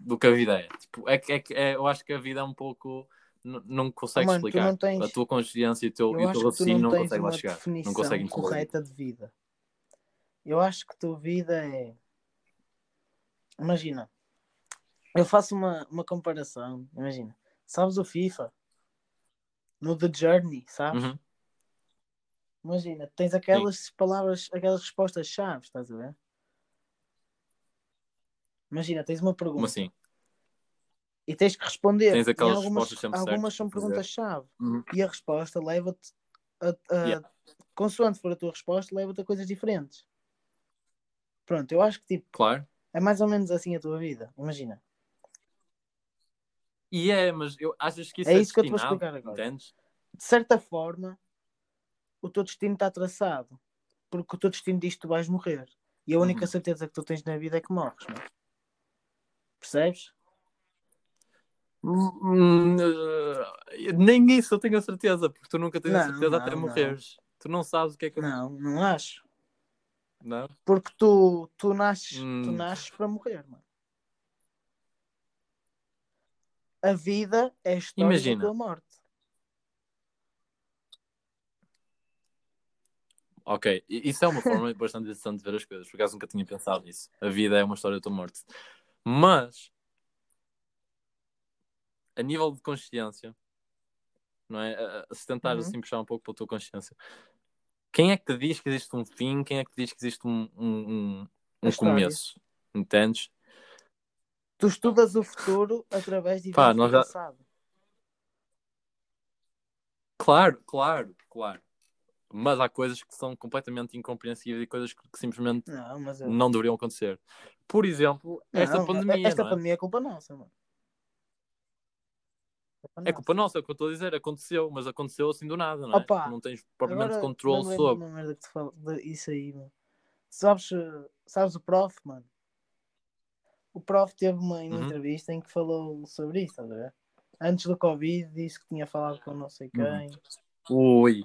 do que a vida é? Tipo, é, é, é, eu acho que a vida é um pouco. Não consegues Oh, explicar. não tens- A tua consciência e o teu, Eu e o acho teu raciocínio não não, consegue lá chegar. Não consegue correta de vida. Eu acho que a tua vida é. Imagina, eu faço uma, uma comparação. Imagina, sabes o FIFA? No The Journey, sabes? Uhum. Imagina, tens aquelas palavras, aquelas respostas-chave, estás a ver? Imagina, tens uma pergunta Como assim? e tens que responder. Tens aquelas algumas, respostas algumas são perguntas-chave. Uhum. E a resposta leva-te a, a- Yeah. consoante for a tua resposta, leva-te a coisas diferentes. Pronto, eu acho que tipo, Claro. é mais ou menos assim a tua vida. Imagina. E é, mas eu achas que isso É é, isso que eu te vou explicar agora. Entendes? De certa forma, o teu destino está traçado. Porque o teu destino diz que tu vais morrer. E a única Uhum. certeza que tu tens na vida é que morres, não é? Percebes? Hum, eh, nem isso eu tenho a certeza, porque tu nunca tens a Não, certeza até não, morreres. Tu não sabes o que é que eu. Não, não acho. Não? Porque tu, tu, nasces, tu Hum. nasces para morrer, mano. A vida é a história Imagina. da tua morte. Ok, isso é uma forma bastante interessante de ver as coisas, por acaso nunca tinha pensado nisso. A vida é uma história da tua morte. Mas, a nível de consciência, não é? Se tentar Uhum. assim puxar um pouco para a tua consciência, quem é que te diz que existe um fim? Quem é que te diz que existe um, um, um, um começo? Entendes? Tu estudas o futuro através de Pá, nós já- passado. Claro, claro, claro. Mas há coisas que são completamente incompreensíveis e coisas que, que simplesmente Não, mas eu... não deveriam acontecer. Por exemplo, esta Não, pandemia. Esta não é? pandemia é culpa nossa, mano. É culpa nossa, é o que eu estou a dizer. Aconteceu, mas aconteceu assim do nada, não é? Opa, não tens propriamente Agora, controle de sobre. uma merda que tu fala, isso aí, mano. Sabes, sabes o prof, mano? O prof teve uma, uma Uhum. entrevista em que falou sobre isso, estás a ver? Antes do Covid, disse que tinha falado com não sei quem. Uhum. Ui.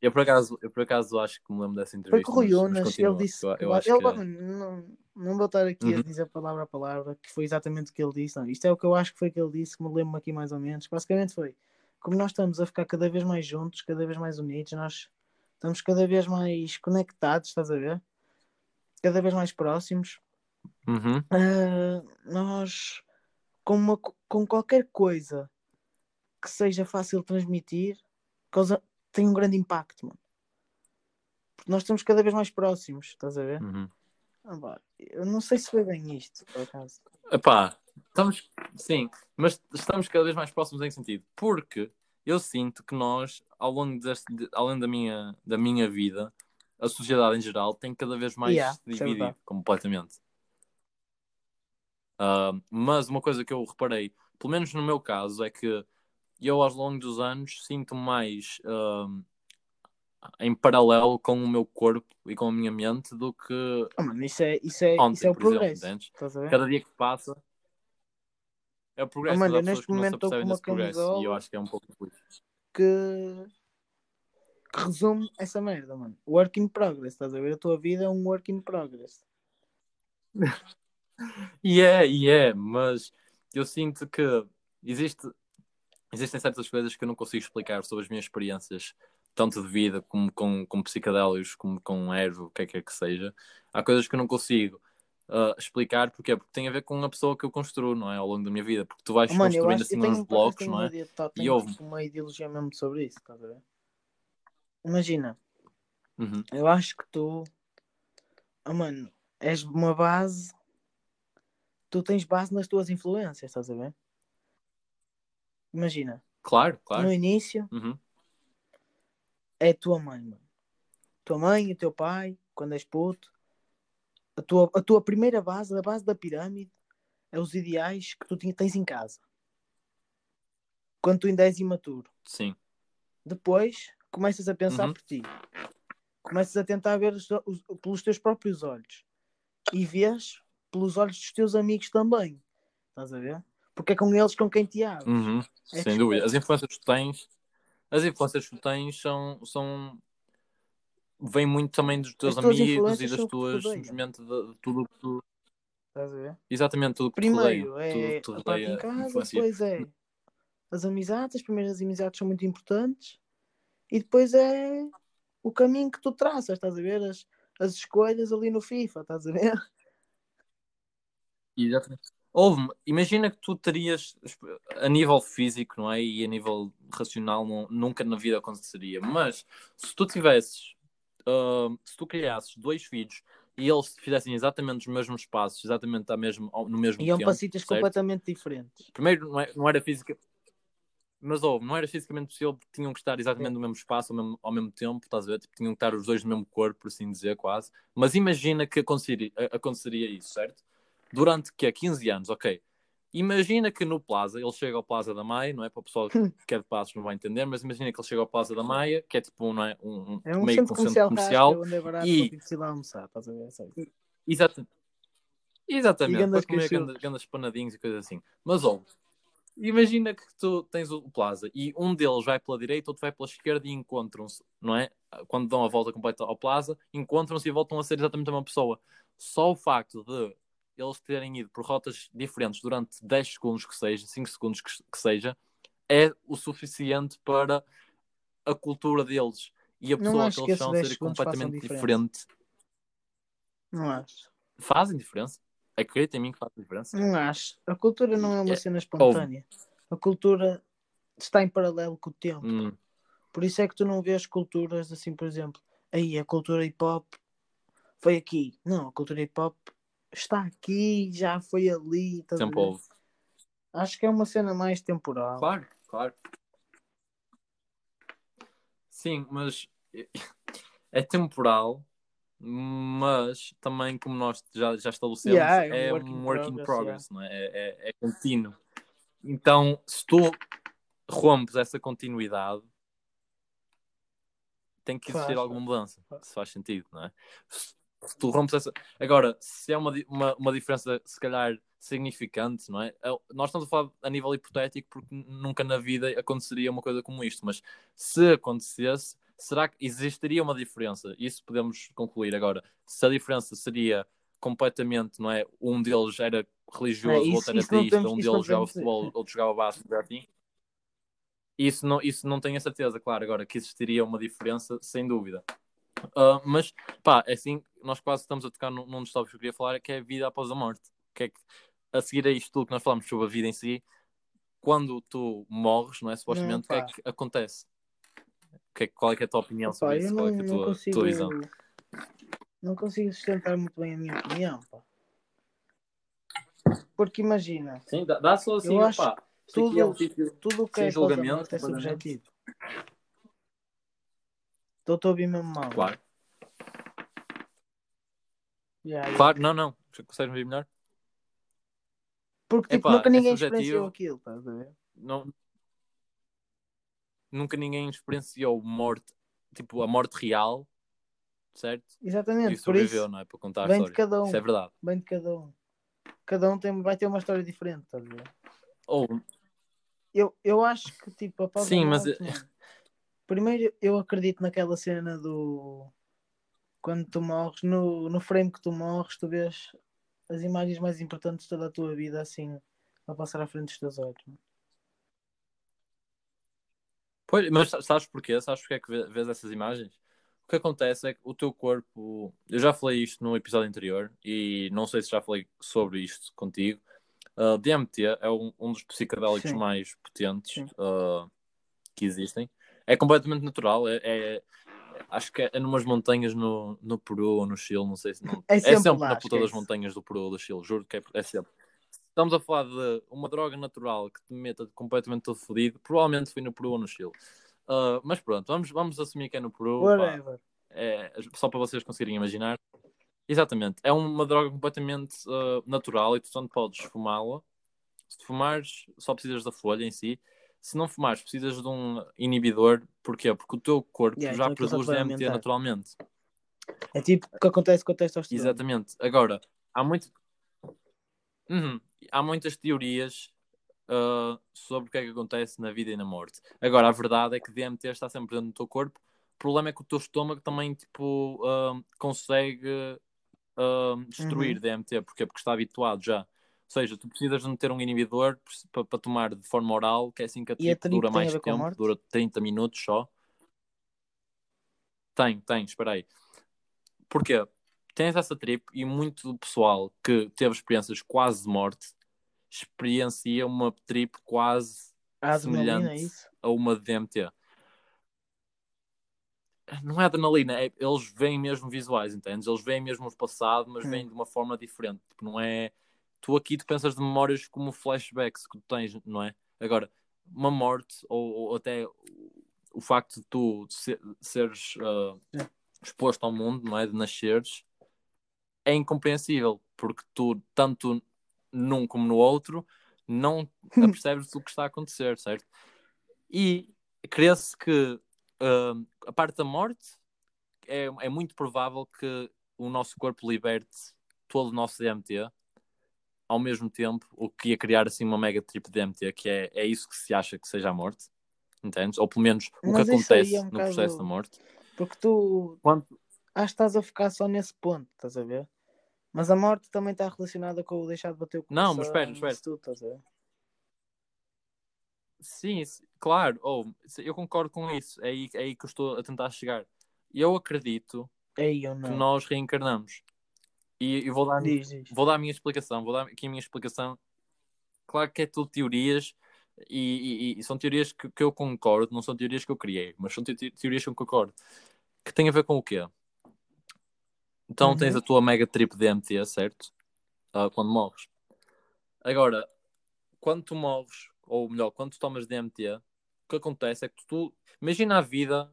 Eu por, acaso, eu por acaso acho que me lembro dessa Foi entrevista. com o Rui Unas, ele disse. Eu, eu acho ele que não, não vou estar aqui a Uhum. dizer palavra a palavra, que foi exatamente o que ele disse. Não, isto é o que eu acho que foi que ele disse, que me lembro aqui mais ou menos. Basicamente foi: como nós estamos a ficar cada vez mais juntos, cada vez mais unidos, nós estamos cada vez mais conectados, estás a ver? Cada vez mais próximos. Uhum. Ah, nós, com, uma co- com qualquer coisa que seja fácil de transmitir, causa, tem um grande impacto, mano. Porque nós estamos cada vez mais próximos, estás a ver? Uhum. Ah, eu não sei se foi bem isto, por acaso. Epá, estamos, sim, mas estamos cada vez mais próximos em que sentido? Porque eu sinto que nós, ao longo deste, de- além da minha, da minha vida, a sociedade em geral tem cada vez mais Yeah, se é dividido completamente. Ah, mas uma coisa que eu reparei, pelo menos no meu caso, é que eu ao longo dos anos sinto mais ah, em paralelo com o meu corpo e com a minha mente do que Ah, mano, isso é, isso é, ontem, isso é o exemplo, progresso. ver? cada dia que passa é o progresso. Ah, mano, neste momento estou com uma desse progresso e eu acho que é um pouco. Que... que resume essa merda, mano. Work in progress, estás a ver? A tua vida é um work in progress. <laughs> E é, e é, mas eu sinto que existe, existem certas coisas que eu não consigo explicar sobre as minhas experiências, tanto de vida como com, com psicodélicos, como com ervo, o que é que é que seja. Há coisas que eu não consigo ah, explicar, porque Porque tem a ver com a pessoa que eu construo, não é? Ao longo da minha vida, porque tu vais Oh, mano, construindo acho assim uns blocos, não é? tá, E tenho houve- uma ideologia mesmo sobre isso, estás a ver? Imagina, Uhum. eu acho que tu, oh, mano, és uma base, tu tens base nas tuas influências, estás a ver? Imagina, Claro, claro. no início Uhum. é a tua mãe, mano. Tua mãe e o teu pai, quando és puto, a tua, a tua primeira base, a base da pirâmide, é os ideais que tu tens em casa. Quando tu ainda és imaturo. Sim. Depois começas a pensar Uhum. por ti. Começas a tentar ver os- os- pelos teus próprios olhos. E vês pelos olhos dos teus amigos também. Estás a ver? Porque é com eles com quem te abres. Uhum. É Sem dúvida. As influências que tu tens, as influências que tu tens são, são vêm muito também dos teus amigos e das tuas, simplesmente de, de tudo o que tu, Estás a ver? exatamente tudo o que Primeiro rodeia, é o que a te parte em casa, depois é as amizades, as primeiras amizades são muito importantes e depois é o caminho que tu traças, estás a ver? As, as escolhas ali no FIFA, estás a ver? Exatamente. Houve, imagina que tu terias a nível físico, não é? E a nível racional não- nunca na vida aconteceria. Mas se tu tivesses, ah, se tu criasses dois filhos e eles fizessem exatamente os mesmos passos, exatamente mesmo, no mesmo Iam tempo, para sítios certo? completamente diferentes. primeiro não, é- não era física mas houve, não era fisicamente possível tinham que estar exatamente no mesmo espaço ao mesmo, ao mesmo tempo, estás a ver? Tipo, tinham que estar os dois no mesmo corpo, por assim dizer, quase. Mas imagina que aconteceria, aconteceria isso, certo? Durante que 15 anos, ok. Imagina que no Plaza, ele chega ao Plaza da Maia, não é? Para o pessoal que <laughs> é de Passos não vai entender, mas imagina que ele chega ao Plaza da Maia, que é tipo é? um, um- É um meio centro comercial, comercial. comercial onde é barato e- lá almoçar, estás a ver? Exata- Exatamente, E grandes para comer cachorros. grandes, grandes panadinhos e coisas assim. Mas houve. imagina que tu tens o Plaza e um deles vai pela direita, outro vai pela esquerda e encontram-se, não é? Quando dão a volta completa ao Plaza, encontram-se e voltam a ser exatamente a mesma pessoa. Só o facto de eles terem ido por rotas diferentes durante 10 segundos que seja, 5 segundos que, que seja, é o suficiente para a cultura deles e a pessoa que eles são 10 ser completamente diferente. Não acho. Fazem diferença. Acredita em mim que faz diferença. Não acho. A cultura não é uma É- cena espontânea. A cultura está em paralelo com o tempo. Hum, Por isso é que tu não vês culturas assim, por exemplo, aí a cultura hip hop foi aqui. Não, a cultura hip hop está aqui, já foi ali. sempre ver? houve. Acho que é uma cena mais temporal. Claro, claro. Sim, mas <laughs> é temporal, mas também, como nós já, já estabelecemos, Yeah, é um work in progress, progress, não é? É, é, é contínuo. Então, se tu rompes essa continuidade, tem que existir Faz, alguma mudança, se faz sentido, não é? Se tu rompes essa. Agora, se é uma, uma, uma diferença, se calhar, significante, não é? É- Nós estamos a falar a nível hipotético porque nunca na vida aconteceria uma coisa como isto, mas se acontecesse, será que existiria uma diferença? Isso podemos concluir agora. Se a diferença seria completamente, não é? Um deles era religioso, É, isso- outro era ateísta, podemos- um deles jogava futebol, outro jogava basquete, assim. Isso não, isso não tenho a certeza, claro, agora que existiria uma diferença, sem dúvida. Ah, mas, pá, é assim, nós quase estamos a tocar num, num dos tópicos que eu queria falar, que é a vida após a morte. Que é que, a seguir a isto tudo que nós falamos sobre a vida em si, quando tu morres, não é? Supostamente, o que é que acontece? O que é, qual é, que é a tua opinião Opa, sobre isso? não, Qual é que é a tua, consigo. tua visão? Não consigo sustentar muito bem a minha opinião. Pá. Porque imagina, Sim, dá, dá só assim, Eu acho pá. tudo- é um sítio- tudo o que é após a julgamento, morte é subjetivo. Estou a ouvir mesmo mal. Claro, Yeah, claro, não, não. Consegues me ouvir melhor? Porque tipo, Epá, nunca é ninguém subjetivo. experienciou aquilo, estás a ver? não, nunca ninguém experienciou morte, tipo a morte real, certo? E Exatamente, por sobreviveu, isso não é? Para contar a vem de história. cada um. Isso é verdade. vem de cada um. Cada um tem, vai ter uma história diferente, estás a ver? Ou, Eu, eu acho que tipo, após Sim, a mas morte, mano, primeiro eu acredito naquela cena do quando tu morres, no, no frame que tu morres, tu vês as imagens mais importantes de toda a tua vida assim a passar à frente dos teus olhos. pois, mas sa- sabes porquê? Sabes porque é que vê- vês essas imagens? O que acontece é que o teu corpo. Eu já falei isto no episódio anterior e não sei se já falei sobre isto contigo. Uh, DMT é um, um dos psicodélicos mais potentes uh, que existem. É completamente natural. É, é- acho que é numas montanhas no, no Peru ou no Chile, não sei se não. É sempre lá, na puta das montanhas do Peru ou do Chile, juro que é, é sempre. Estamos a falar de uma droga natural que te meta completamente todo fodido. Provavelmente foi no Peru ou no Chile. Uh, mas pronto, vamos, vamos assumir que é no Peru. Whatever. É, só para vocês conseguirem imaginar. Exatamente. É uma droga completamente uh, natural e tu só não podes fumá-la. Se fumares, só precisas da folha em si. Se não fumares, precisas de um inibidor. Porquê? Porque o teu corpo Yeah, já então produz DMT naturalmente. É tipo o que acontece com a testosterona. Exatamente. Agora, há muito. Uhum. Há muitas teorias uh, sobre o que é que acontece na vida e na morte. Agora, a verdade é que DMT está sempre presente no teu corpo. O problema é que o teu estômago também tipo, uh, consegue uh, destruir Uhum. DMT. Porquê? Porque está habituado já. Ou seja, tu precisas de meter um inibidor para, tomar de forma oral, que é assim que a trip dura mais tempo, dura 30 minutos só. Tem, tem, espera aí. Porquê? Tens essa trip e muito do pessoal que teve experiências quase de morte experiencia uma trip quase A é semelhante isso? a uma de DMT. Não é adrenalina, é- eles veem mesmo visuais, entendes? Eles veem mesmo o passado, mas Hum. veem de uma forma diferente. Tipo, não é. Tu aqui tu pensas de memórias como flashbacks que tu tens, não é? Agora, uma morte, ou, ou até o facto de tu se- seres Sim. exposto ao mundo, não é? De nasceres, é incompreensível, porque tu, tanto num como no outro, não <laughs> apercebes o que está a acontecer, certo? E crê-se que hum, a parte da morte é, é muito provável que o nosso corpo liberte todo o nosso DMT ao mesmo tempo, o que ia criar assim uma mega trip DMT, que é, é isso que se acha que seja a morte, entendes? Ou pelo menos o Mas que acontece é um no bocado- processo da morte. Porque tu Quando... acho que estás a focar só nesse ponto, estás a ver? Mas a morte também está relacionada com o deixar de bater o coração. Não, mas espera, espera. isso tudo, estás a ver? Sim, claro, ou eu concordo com isso, é aí, é aí que eu estou a tentar chegar. Eu acredito Aí eu que nós reencarnamos. E, e vou dar Diz, diz. vou dar a minha explicação, vou dar aqui a minha explicação. Claro que é tudo teorias e, e- e são teorias que, que eu concordo, não são teorias que eu criei, mas são te- teorias que eu concordo. Que tem a ver com o quê? Então Uhum. tens a tua mega trip DMT, certo? Ah, quando morres. Agora, quando tu morres, ou melhor, quando tu tomas DMT, o que acontece é que tu, imagina a vida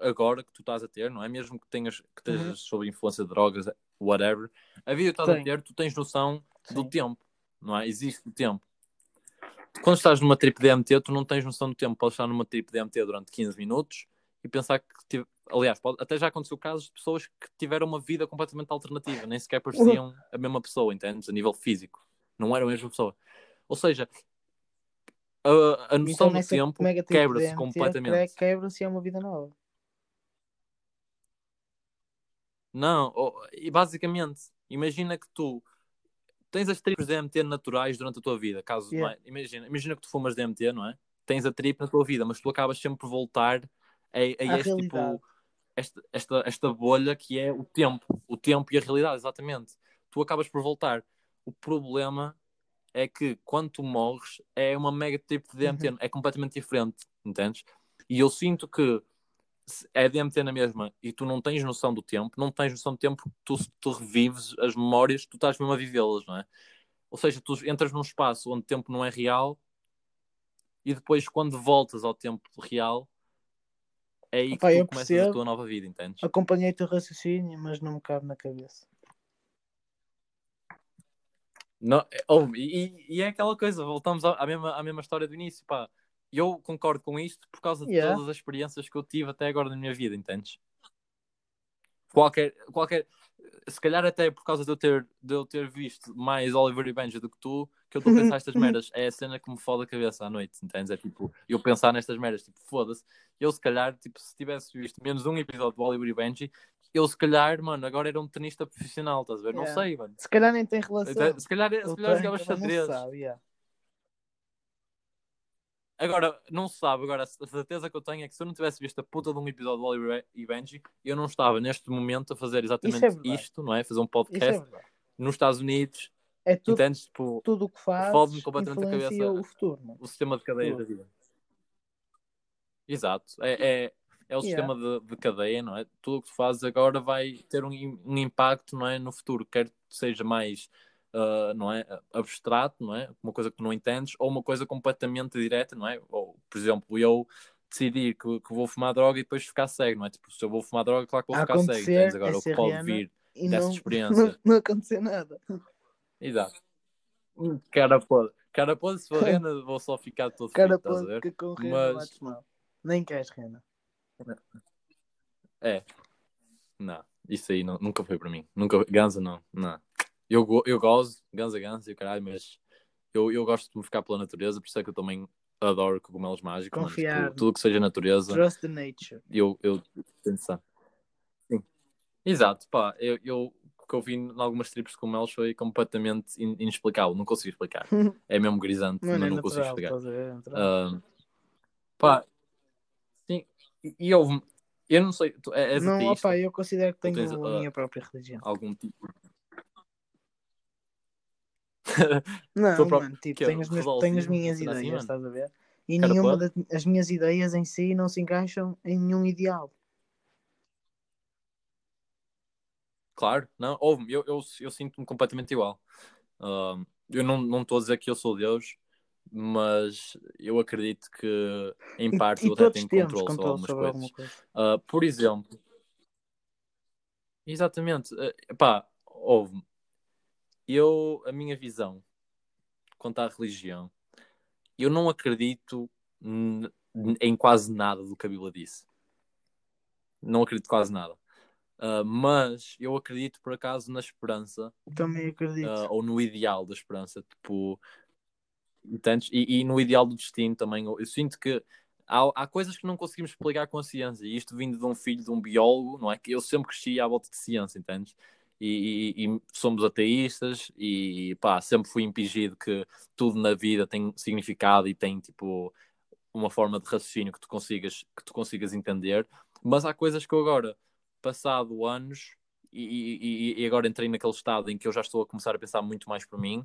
agora que tu estás a ter, não é? Mesmo que tenhas que estejas Uhum. sob influência de drogas, whatever, a vida que estás a ter, tu tens noção do Sim. tempo, não é? Existe o tempo. Quando estás numa trip DMT, tu não tens noção do tempo. Podes estar numa trip DMT durante 15 minutos e pensar que. tive- Aliás, pode... até já aconteceu casos de pessoas que tiveram uma vida completamente alternativa, nem sequer pareciam a mesma pessoa, entendes? A nível físico. Não eram a mesma pessoa. Ou seja, a, a noção Então do tempo trip quebra-se completamente. Quebra-se e é uma vida nova. Não, oh, e basicamente, imagina que tu tens as trips DMT naturais durante a tua vida. Caso, não Yeah. é? imagina, imagina que tu fumas DMT, não é? Tens a trip na tua vida, mas tu acabas sempre por voltar a, a À este realidade. tipo, esta, esta, esta bolha que é o tempo, o tempo e a realidade, exatamente. Tu acabas por voltar. O problema é que quando tu morres é uma mega trip de DMT, Uhum. é completamente diferente, entendes? E eu sinto que é DMT na mesma e tu não tens noção do tempo, não tens noção do tempo, tu, tu revives as memórias, tu estás mesmo a vivê-las, não é? Ou seja, tu entras num espaço onde o tempo não é real e depois quando voltas ao tempo real é aí que tu começas percebo. a tua nova vida, entendes? Acompanhei o teu raciocínio, mas não me cabe na cabeça. Não, oh, e, e é aquela coisa, voltamos à mesma, à mesma história do início, pá. Eu concordo com isto por causa de Yeah. todas as experiências que eu tive até agora na minha vida, entendes? Qualquer, qualquer, se calhar até por causa de eu ter, de eu ter visto mais Oliver e Benji do que tu, que eu estou a pensar estas merdas, é a cena que me foda a cabeça à noite, entendes? É tipo, eu pensar nestas merdas, tipo, foda-se. Eu se calhar, tipo, se tivesse visto menos um episódio do Oliver e Benji, eu se calhar, mano, agora era um tenista profissional, estás a ver? Não Yeah. sei, mano. Se calhar nem tem relação. Se calhar, se calhar jogava não se xadrez. sabe, yeah. Agora, não se sabe, agora a certeza que eu tenho é que se eu não tivesse visto a puta de um episódio do Oliver e Benji, eu não estava neste momento a fazer exatamente Isso é isto, não é? Fazer um é podcast verdade. nos Estados Unidos, É tudo, entendes? Tipo, tudo o que faz Fode-me completamente a cabeça. o futuro. Não? é? o sistema de cadeia Tudo. da vida. Exato, é, é, é o Yeah. sistema de, de cadeia, não é? Tudo o que tu fazes agora vai ter um, um impacto, não é? No futuro, quer que seja mais, ah, não é? Abstrato, não é? Uma coisa que não entendes, ou uma coisa completamente direta, não é? Ou, por exemplo, eu decidir que, que vou fumar droga e depois ficar cego, não é? Tipo, se eu vou fumar droga, claro que vou ficar cego? Agora, é o que pode vir dessa não, <laughs> experiência. não, não acontecer nada. Exato. Cara pode, cara pode, se for <laughs> rena, vou só ficar todo Cara, pode que com Rena Mas- mal. Nem queres Rena. É. Não, isso aí não- nunca foi para mim. Nunca, Ganza não, não. Eu, eu gosto, Ganza Ganza e o caralho, mas eu, eu gosto de me ficar pela natureza, por isso é que eu também adoro cogumelos mágicos. Confiar. Tipo, tudo que seja natureza, Trust the nature. eu, eu pensar. Sim. Exato, pá, eu, eu, o que eu vi em algumas trips de cogumelos foi completamente in- inexplicável, não consigo explicar. <laughs> É mesmo grisante, Mano, mas é não consigo explicar. É pá, sim, e, houve, eu não sei, tu és não, opa, eu considero que tenho tens, a ah, minha própria religião. algum tipo <laughs> Não, tua própria- mano, tipo, que é tenho as, minhas, tenho as minhas assim, ideias, mano? estás a ver? E Cara, nenhuma das as minhas ideias em si não se encaixam em nenhum ideal. Claro, não, houve eu, eu, eu sinto-me completamente igual. Ah, eu não não estou a dizer que eu sou Deus, mas eu acredito que em parte e eu até tenho controle sobre algumas sobre coisas. coisa. Ah, por exemplo, exatamente, uh, pá, houve eu, a minha visão quanto à religião, eu não acredito em quase nada do que a Bíblia disse. Não acredito quase nada. Uh, mas eu acredito, por acaso, na esperança. Também acredito. Uh, ou no ideal da esperança. Tipo, entendes? E, e no ideal do destino também. Eu, eu sinto que há, há, coisas que não conseguimos explicar com a ciência. E isto vindo de um filho de um biólogo, não é? Que eu sempre cresci à volta de ciência, entendes? E, e, e, somos ateístas e pá, sempre fui impingido que tudo na vida tem significado e tem tipo uma forma de raciocínio que tu consigas, que tu consigas entender. Mas há coisas que eu agora passado anos e, e, e, agora entrei naquele estado em que eu já estou a começar a pensar muito mais por mim.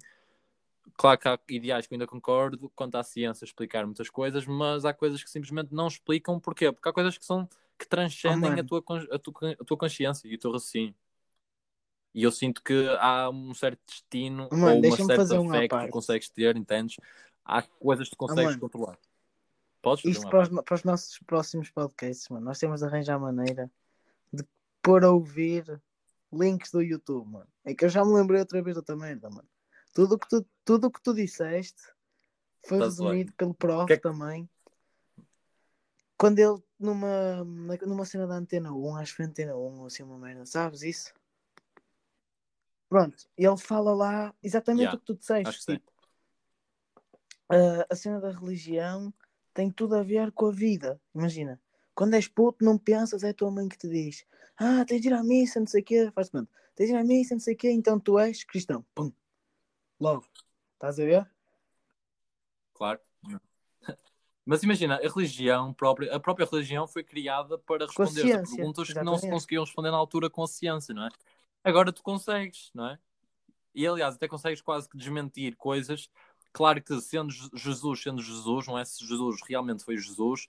Claro que há ideais que eu ainda concordo quanto à ciência explicar muitas coisas, mas há coisas que simplesmente não explicam. Porquê? Porque há coisas que são que transcendem oh, a, tua, a, tua, a tua consciência e o teu raciocínio. E eu sinto que há um certo destino mano, ou uma certa fé que tu consegues ter, entendes? Há coisas que tu consegues oh, controlar. Podes Isto para os, para os, nossos próximos podcasts, mano. Nós temos de arranjar maneira por ouvir links do YouTube, mano. É que eu já me lembrei outra vez da outra merda, mano. Tudo que tu, tudo que tu disseste foi tá resumido pelo prof que... É também. Quando ele, numa, numa cena da antena 1, acho que foi antena 1 ou assim uma merda, sabes isso? Pronto, ele fala lá exatamente yeah, o que tu disseste. Tipo, uh, a cena da religião tem tudo a ver com a vida. Imagina, quando és puto, não pensas, é a tua mãe que te diz: Ah, tens de ir à missa, não sei o quê. Faz quando tens de ir à missa, não sei o quê, então tu és cristão. Pum. Logo. Estás a ver? Claro. <laughs> Mas imagina, a religião própria, a própria religião foi criada para responder a perguntas que não se conseguiam responder na altura com a ciência, não é? Agora tu consegues, não é? E aliás, até consegues quase que desmentir coisas. Claro que sendo Jesus, sendo Jesus, não é se Jesus realmente foi Jesus,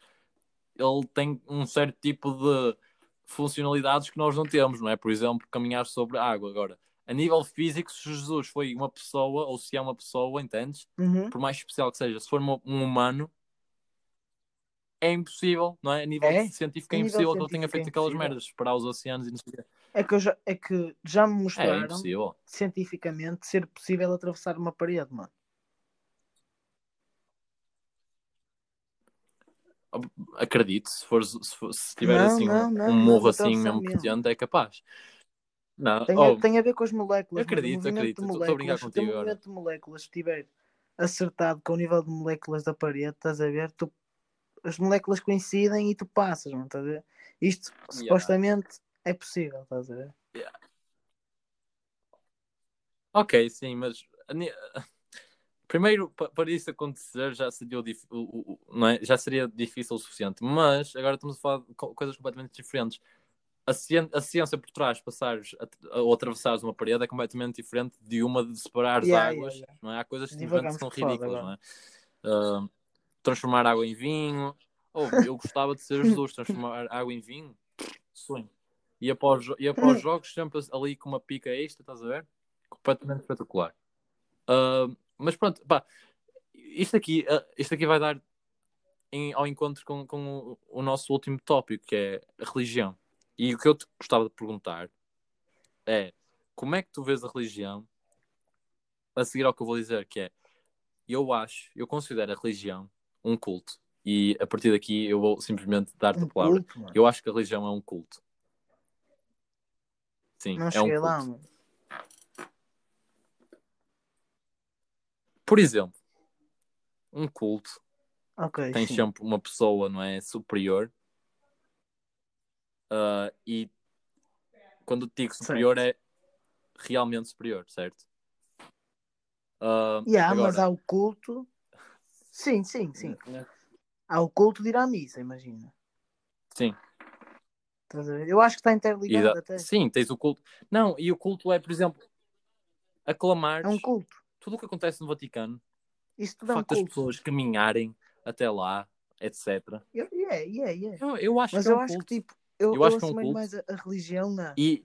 ele tem um certo tipo de funcionalidades que nós não temos, não é? Por exemplo, caminhar sobre a água. Agora, a nível físico, se Jesus foi uma pessoa, ou se é uma pessoa, entendes? Uhum. Por mais especial que seja, se for um humano, é impossível, não é? A nível é? científico é impossível que ele tenha feito é aquelas merdas, esperar os oceanos e não sei o quê. É que, já, é que já me é mostraram é cientificamente ser possível atravessar uma parede, mano. acredito, se, for, se, se tiver não, assim não, não, um morro assim mesmo potente, é capaz. Não, tem, oh, a, tem a ver com as moléculas. Acredito, acredito. Estou a brincar contigo. Se o movimento de moléculas estiver acertado com o nível de moléculas da parede, estás a ver? Tu, as moléculas coincidem e tu passas, não estás a ver? Isto yeah. supostamente é possível, estás a ver? Yeah. Ok, sim, mas <laughs> Primeiro, para isso acontecer, já seria, não é? já seria difícil o suficiente. Mas agora estamos a falar de coisas completamente diferentes. A, ciência, a ciência por trás, passares a, ou atravessares uma parede, é completamente diferente de uma de separar yeah, águas. Yeah. Não é? Há coisas que são ridículas. Não é? Uh, transformar água em vinho. Oh, eu gostava de ser <laughs> Jesus, transformar água em vinho. Sonho. Ia para, os, ia para os jogos sempre ali com uma pica extra, estás a ver? Completamente espetacular. Uh, mas pronto, pá, isto aqui, uh, isto aqui vai dar em, ao encontro com, com o, o, nosso último tópico, que é a religião. E o que eu te gostava de perguntar é como é que tu vês a religião a seguir ao que eu vou dizer, que é eu acho, eu considero a religião um culto. E a partir daqui eu vou simplesmente dar-te a palavra. Eu acho que a religião é um culto. Sim, Não é um culto. Lá, mano. Por exemplo, um culto okay, tem sim. sempre uma pessoa, não é? Superior. Uh, e quando digo superior certo. é realmente superior, certo? Uh, yeah, agora... mas há o culto. Sim, sim, sim. É. Há o culto de ir à missa, imagina. Sim. Eu acho que está interligado até. Sim, tens o culto. Não, e o culto é, por exemplo, aclamar. É um culto tudo o que acontece no Vaticano, Isso o facto das pessoas caminharem até lá, etc. Eu, yeah, yeah, yeah. Eu, eu acho Mas que é eu um acho culto. que tipo, eu, eu, acho que é um culto. mais a, a religião na. E...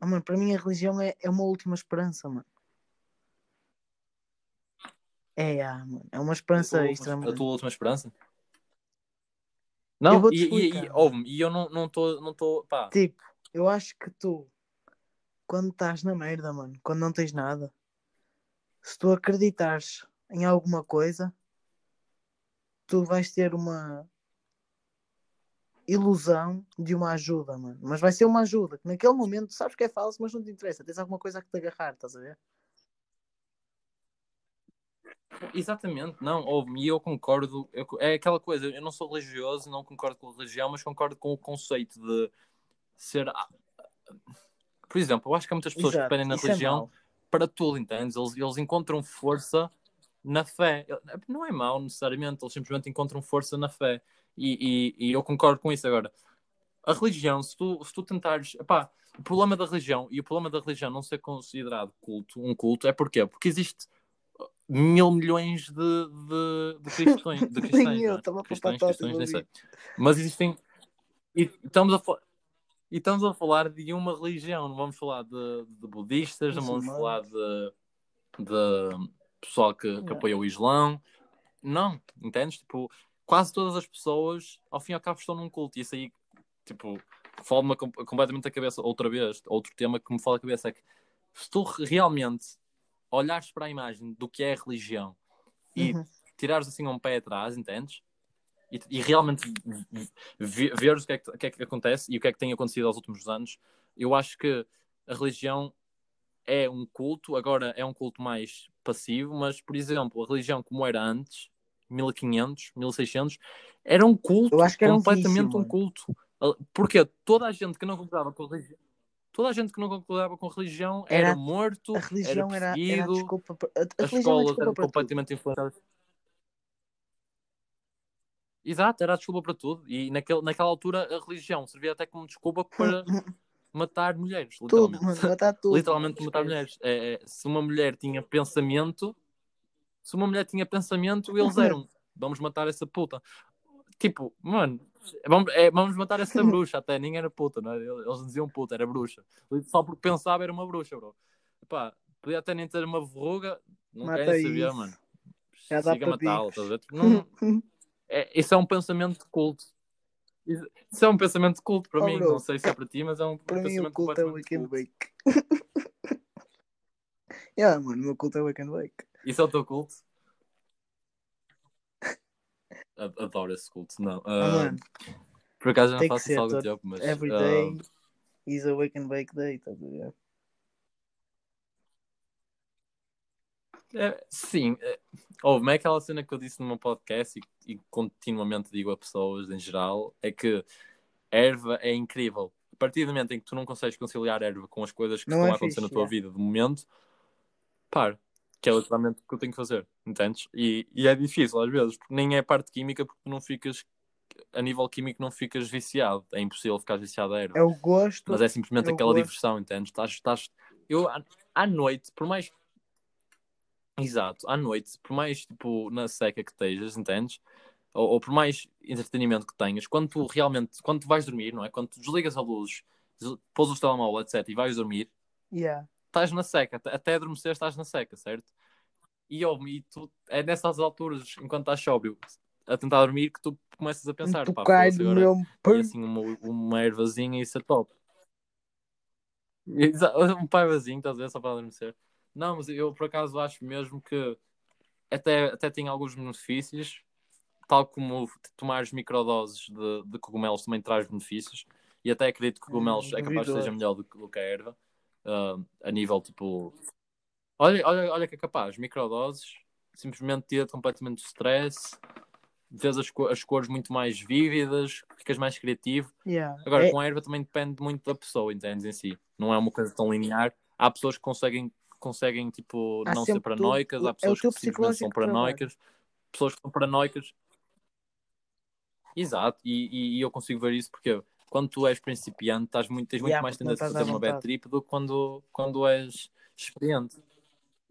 Oh, mano, para mim a religião é, é uma última esperança, mano. É, ah, mano. É uma esperança a extra. A tua última esperança? Não, e, e, e, oh, e eu não estou, não tô, não tô, pá. Tipo, eu acho que tu, quando estás na merda, mano, quando não tens nada, se tu acreditares em alguma coisa, tu vais ter uma ilusão de uma ajuda, mano. Mas vai ser uma ajuda, que naquele momento sabes que é falso, mas não te interessa. Tens alguma coisa a que te agarrar, estás a ver? Exatamente, não, ouve-me, e eu concordo, eu- é aquela coisa, eu não sou religioso, não concordo com a religião, mas concordo com o conceito de ser. Por exemplo, eu acho que há muitas pessoas que Exato, dependem da isso é religião mau. para tudo, entendes? Eles, eles encontram força na fé. Não é mau necessariamente, eles simplesmente encontram força na fé. E, e, e eu concordo com isso agora. A religião, se tu, se tu tentares. Epá, o problema da religião e o problema da religião não ser considerado culto, um culto, é porquê? Porque existe mil milhões de, de, de cristões. De <laughs> eu, não é? cristãos, nem todo sei. Mas existem. E estamos a falar. E estamos a falar de uma religião, não vamos falar de, de budistas, não vamos falar de, de pessoal que, que Não. apoia o Islão. Não, entendes? Tipo, quase todas as pessoas, ao fim e ao cabo, estão num culto. E isso aí, tipo, fala-me com- completamente a cabeça outra vez. Outro tema que me fala a cabeça é que se tu realmente olhares para a imagem do que é a religião e Uhum. tirares assim um pé atrás, entendes? E, e realmente ve- veres o que, é que, que é que acontece e o que é que tem acontecido aos últimos anos, eu acho que a religião é um culto, agora é um culto mais passivo, mas, por exemplo, a religião como era antes, 1500, 1600, era um culto, Eu acho que era um completamente vício, um culto. Porque toda a gente que não concordava com a religião, toda a gente que não concordava com a religião era, Era- morto, A religião era, era era a perseguido, desculpa. A, a a para tudo. completamente influenciadas. Exato, era a desculpa para tudo. E naquele, naquela altura a religião servia até como desculpa para <laughs> matar mulheres, Tudo, literalmente. mano, matar tudo. literalmente matar mulheres. É, é, se uma mulher tinha pensamento, se uma mulher tinha pensamento, eles <laughs> eram vamos matar essa puta. Tipo, mano, vamos, é, vamos matar essa <laughs> bruxa, até nem era puta, não é? Eles diziam puta, era bruxa. Só porque pensava era uma bruxa, bro. Epá, podia até nem ter uma verruga, não Mata querem saber, isso. mano. Já dá Siga matá-la, estás a ver? Não, <laughs> é, isso é um pensamento de culto. Isso é um pensamento de culto para Oh, mim. bro, Não sei se é para ti, mas é um Para mim o pensamento culto é Wake and. Bake. <laughs> yeah, mano, o meu culto é Wake and Bake. Isso é o teu culto? Adoro esse culto. Não. Mano, por acaso não faço isso todo- tempo, mas. every ah, day is a Wake and Bake day, estás a ver? é, sim. É, houve, é aquela cena que eu disse no meu podcast e, e continuamente digo a pessoas em geral: é que erva é incrível. A partir do momento em que tu não consegues conciliar erva com as coisas que Não estão é a acontecer fixe, na tua yeah. vida de momento, para. Que é literalmente o que eu tenho que fazer, entendes? E, e é difícil às vezes, porque nem é parte química, porque tu não ficas, a nível químico, não ficas viciado. É impossível ficar viciado a erva. É o gosto. Mas é simplesmente eu aquela gosto. diversão, entendes? Estás, estás... Eu, à, à noite, por mais. Exato, à noite, por mais tipo na seca que estejas, entendes? Ou, ou por mais entretenimento que tenhas, quando tu realmente, quando tu vais dormir, não é? Quando tu desligas a luz, pôs o telemóvel, etc., e vais dormir, Yeah. Estás na seca, até- adormecer estás na seca, certo? E, ó, e tu, é nessas alturas, enquanto estás sóbrio, a tentar dormir, que tu começas a pensar, tu pá, cai do agora meu e assim uma, uma ervazinha, isso é top. Um paivazinho, estás a ver, só para adormecer. Não, mas eu por acaso acho mesmo que até, até tem alguns benefícios, tal como tomares microdoses de, de cogumelos também traz benefícios, e até acredito que cogumelos é capaz de seja melhor do que, do que a erva, ah, a nível tipo. Olha, olha, olha que é capaz, microdoses, simplesmente tira completamente o stress, vês as, co- as cores muito mais vívidas, ficas mais criativo. Yeah. Agora, É- com a erva também depende muito da pessoa, entendes em si. Não é uma coisa tão linear. Há pessoas que conseguem, conseguem tipo, Há não ser paranoicas, é há o pessoas teu que simplesmente são paranoicas, pessoas que são paranoicas. Exato, e, e- e eu consigo ver isso porque quando tu és principiante, estás muito, tens muito Yeah, mais tendência a fazer uma bad trip do que quando, quando és experiente.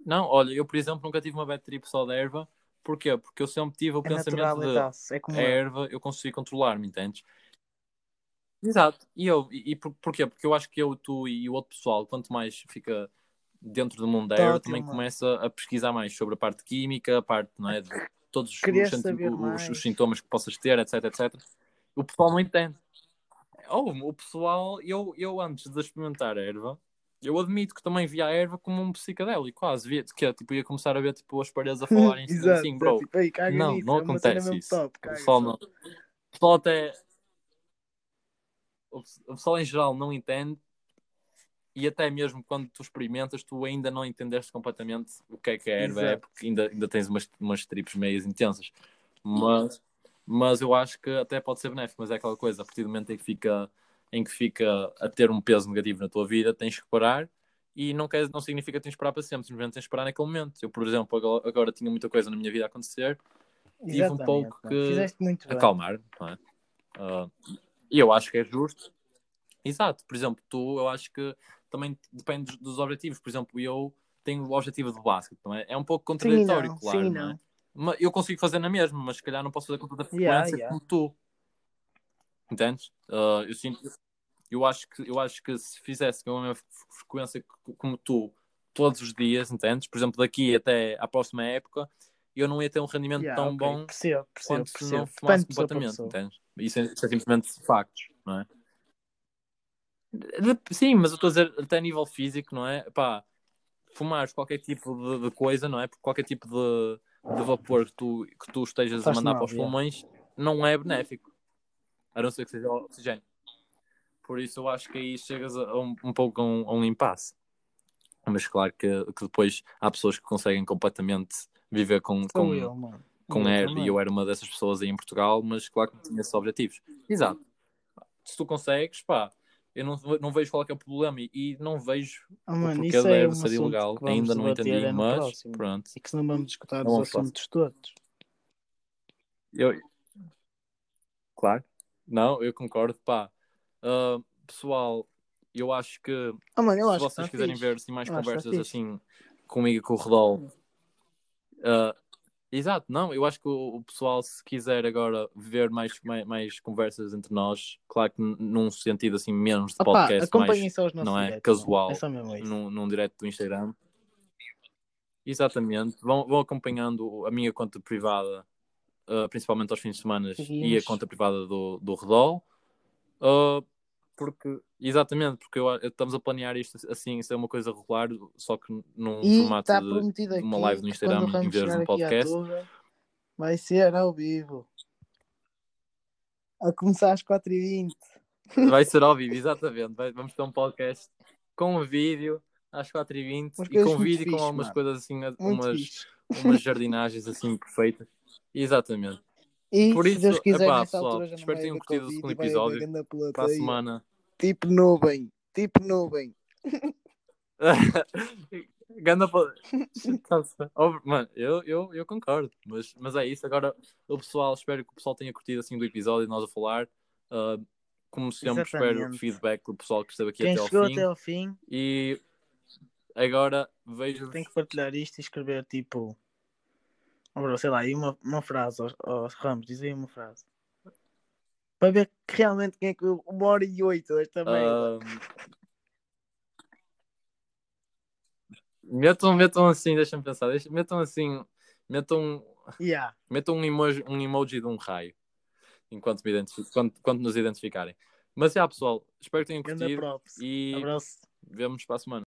Não, olha, eu por exemplo nunca tive uma bad trip só da erva. Porquê? Porque eu sempre tive o É pensamento natural de. É como a erva eu consigo controlar-me, entendes? Exato. E eu, e, e por, porquê? Porque eu acho que eu, tu e o outro pessoal, quanto mais fica dentro do mundo da erva, Tótil, também começa a pesquisar mais sobre a parte química, a parte, não é? De todos os, os- os sintomas que possas ter, etc, etc. O pessoal não entende. Oh, o pessoal, eu, eu antes de experimentar a erva, eu admito que também via a erva como um psicadélico, quase. Via, que é, tipo, ia começar a ver tipo, as paredes a <laughs> falarem Exato. assim, é bro. tipo, "Ei, caga Não, nisso, não é acontece isso. top, O pessoal só." não. O pessoal até. o pessoal em geral não entende e até mesmo quando tu experimentas, tu ainda não entendeste completamente o que é que é a erva é, porque ainda, ainda tens umas, umas trips meias intensas. Mas, mas eu acho que até pode ser benéfico, mas é aquela coisa, a partir do momento em que fica, em que fica a ter um peso negativo na tua vida, tens que parar e não, quer, não significa que tens que esperar para sempre, simplesmente tens que parar naquele momento. Eu, por exemplo, agora, agora tinha muita coisa na minha vida a acontecer, tive um pouco que acalmar, não é? Uh, e eu acho que é justo. Exato, por exemplo, tu, eu acho que também depende dos objetivos. Por exemplo, eu tenho o objetivo de basquete, não é? É um pouco contraditório, sim, claro, sim, não. É? Eu consigo fazer na mesma, mas se calhar não posso fazer com tanta frequência yeah, yeah. como tu. Entendes? Uh, eu sinto, eu acho que eu acho que se fizesse com a mesma frequência como tu todos os dias, entendes? Por exemplo, daqui até à próxima época, eu não ia ter um rendimento yeah, tão okay. bom percebo, percebo, quanto percebo. se não fumasse completamente, entendes? Isso é, isso é simplesmente factos, não é? Sim, mas eu estou a dizer até a nível físico, não é? Pá, fumares qualquer tipo de, de coisa, não é? Porque qualquer tipo de, de vapor que tu, que tu estejas a mandar mal, para os pulmões não é benéfico. A não ser que seja oxigênio. Por isso eu acho que aí chegas a um, um pouco a um, a um impasse. Mas claro que, que depois há pessoas que conseguem completamente viver com, com, eu, com eu air, e eu era uma dessas pessoas aí em Portugal, mas claro que não tinha esses objetivos. Exato. Se tu consegues, pá, eu não, não vejo qual é, é o problema e, e não vejo oh, mano, porque deve é um ser ilegal. Ainda não entendi, é mas próximo. pronto. E que não vamos discutir os assuntos todos. Eu... Claro. Não, eu concordo. Pá, uh, pessoal, eu acho que oh, mano, se vocês quiserem fixe. ver assim, mais eu conversas assim comigo e com o Rodol, uh, Exato, não, eu acho que o, o, pessoal, se quiser agora ver mais, mais, mais, conversas entre nós, claro que num sentido assim menos de podcast, Opa, mais, não é? Casual, é num, num direto do Instagram. Exatamente, vão, vão acompanhando a minha conta privada, uh, principalmente aos fins de semana, e a conta privada do, do Redol. Uh, porque, exatamente, porque eu, estamos a planear isto assim, ser uma coisa regular, só que num e formato tá de, de, uma live no Instagram em vez de um podcast. Tua, vai ser ao vivo. A começar às 4h20. <laughs> Vai ser ao vivo, exatamente. Vai, vamos ter um podcast com vídeo às 4h20 e com vídeo e com algumas mano. coisas assim, umas, umas jardinagens assim perfeitas. Exatamente. E Por isso, se Deus quiser, epá, pessoal, espero que tenham curtido o segundo episódio. Para a semana. Tipo nuvem, tipo nuvem. <laughs> Ganda Mano, eu, eu, eu concordo, mas, mas é isso. Agora, o pessoal, espero que o pessoal tenha curtido assim do episódio, nós a falar. Uh, como sempre, Exatamente. espero feedback do pessoal que esteve aqui Quem até ao, fim. até ao fim. E agora vejo. Tem que partilhar isto e escrever tipo Sei lá, aí uma, uma frase aos, aos Ramos, diz aí uma frase. Para ver que realmente quem é que uma hora e oito esta merda. Metam, metam assim, deixa-me pensar, deixa, metam assim, metam, yeah. metam um, emoji, um emoji de um raio enquanto, me quando, quando nos identificarem. Mas é, pessoal, espero que tenham curtido e Abraço. vemos para a semana.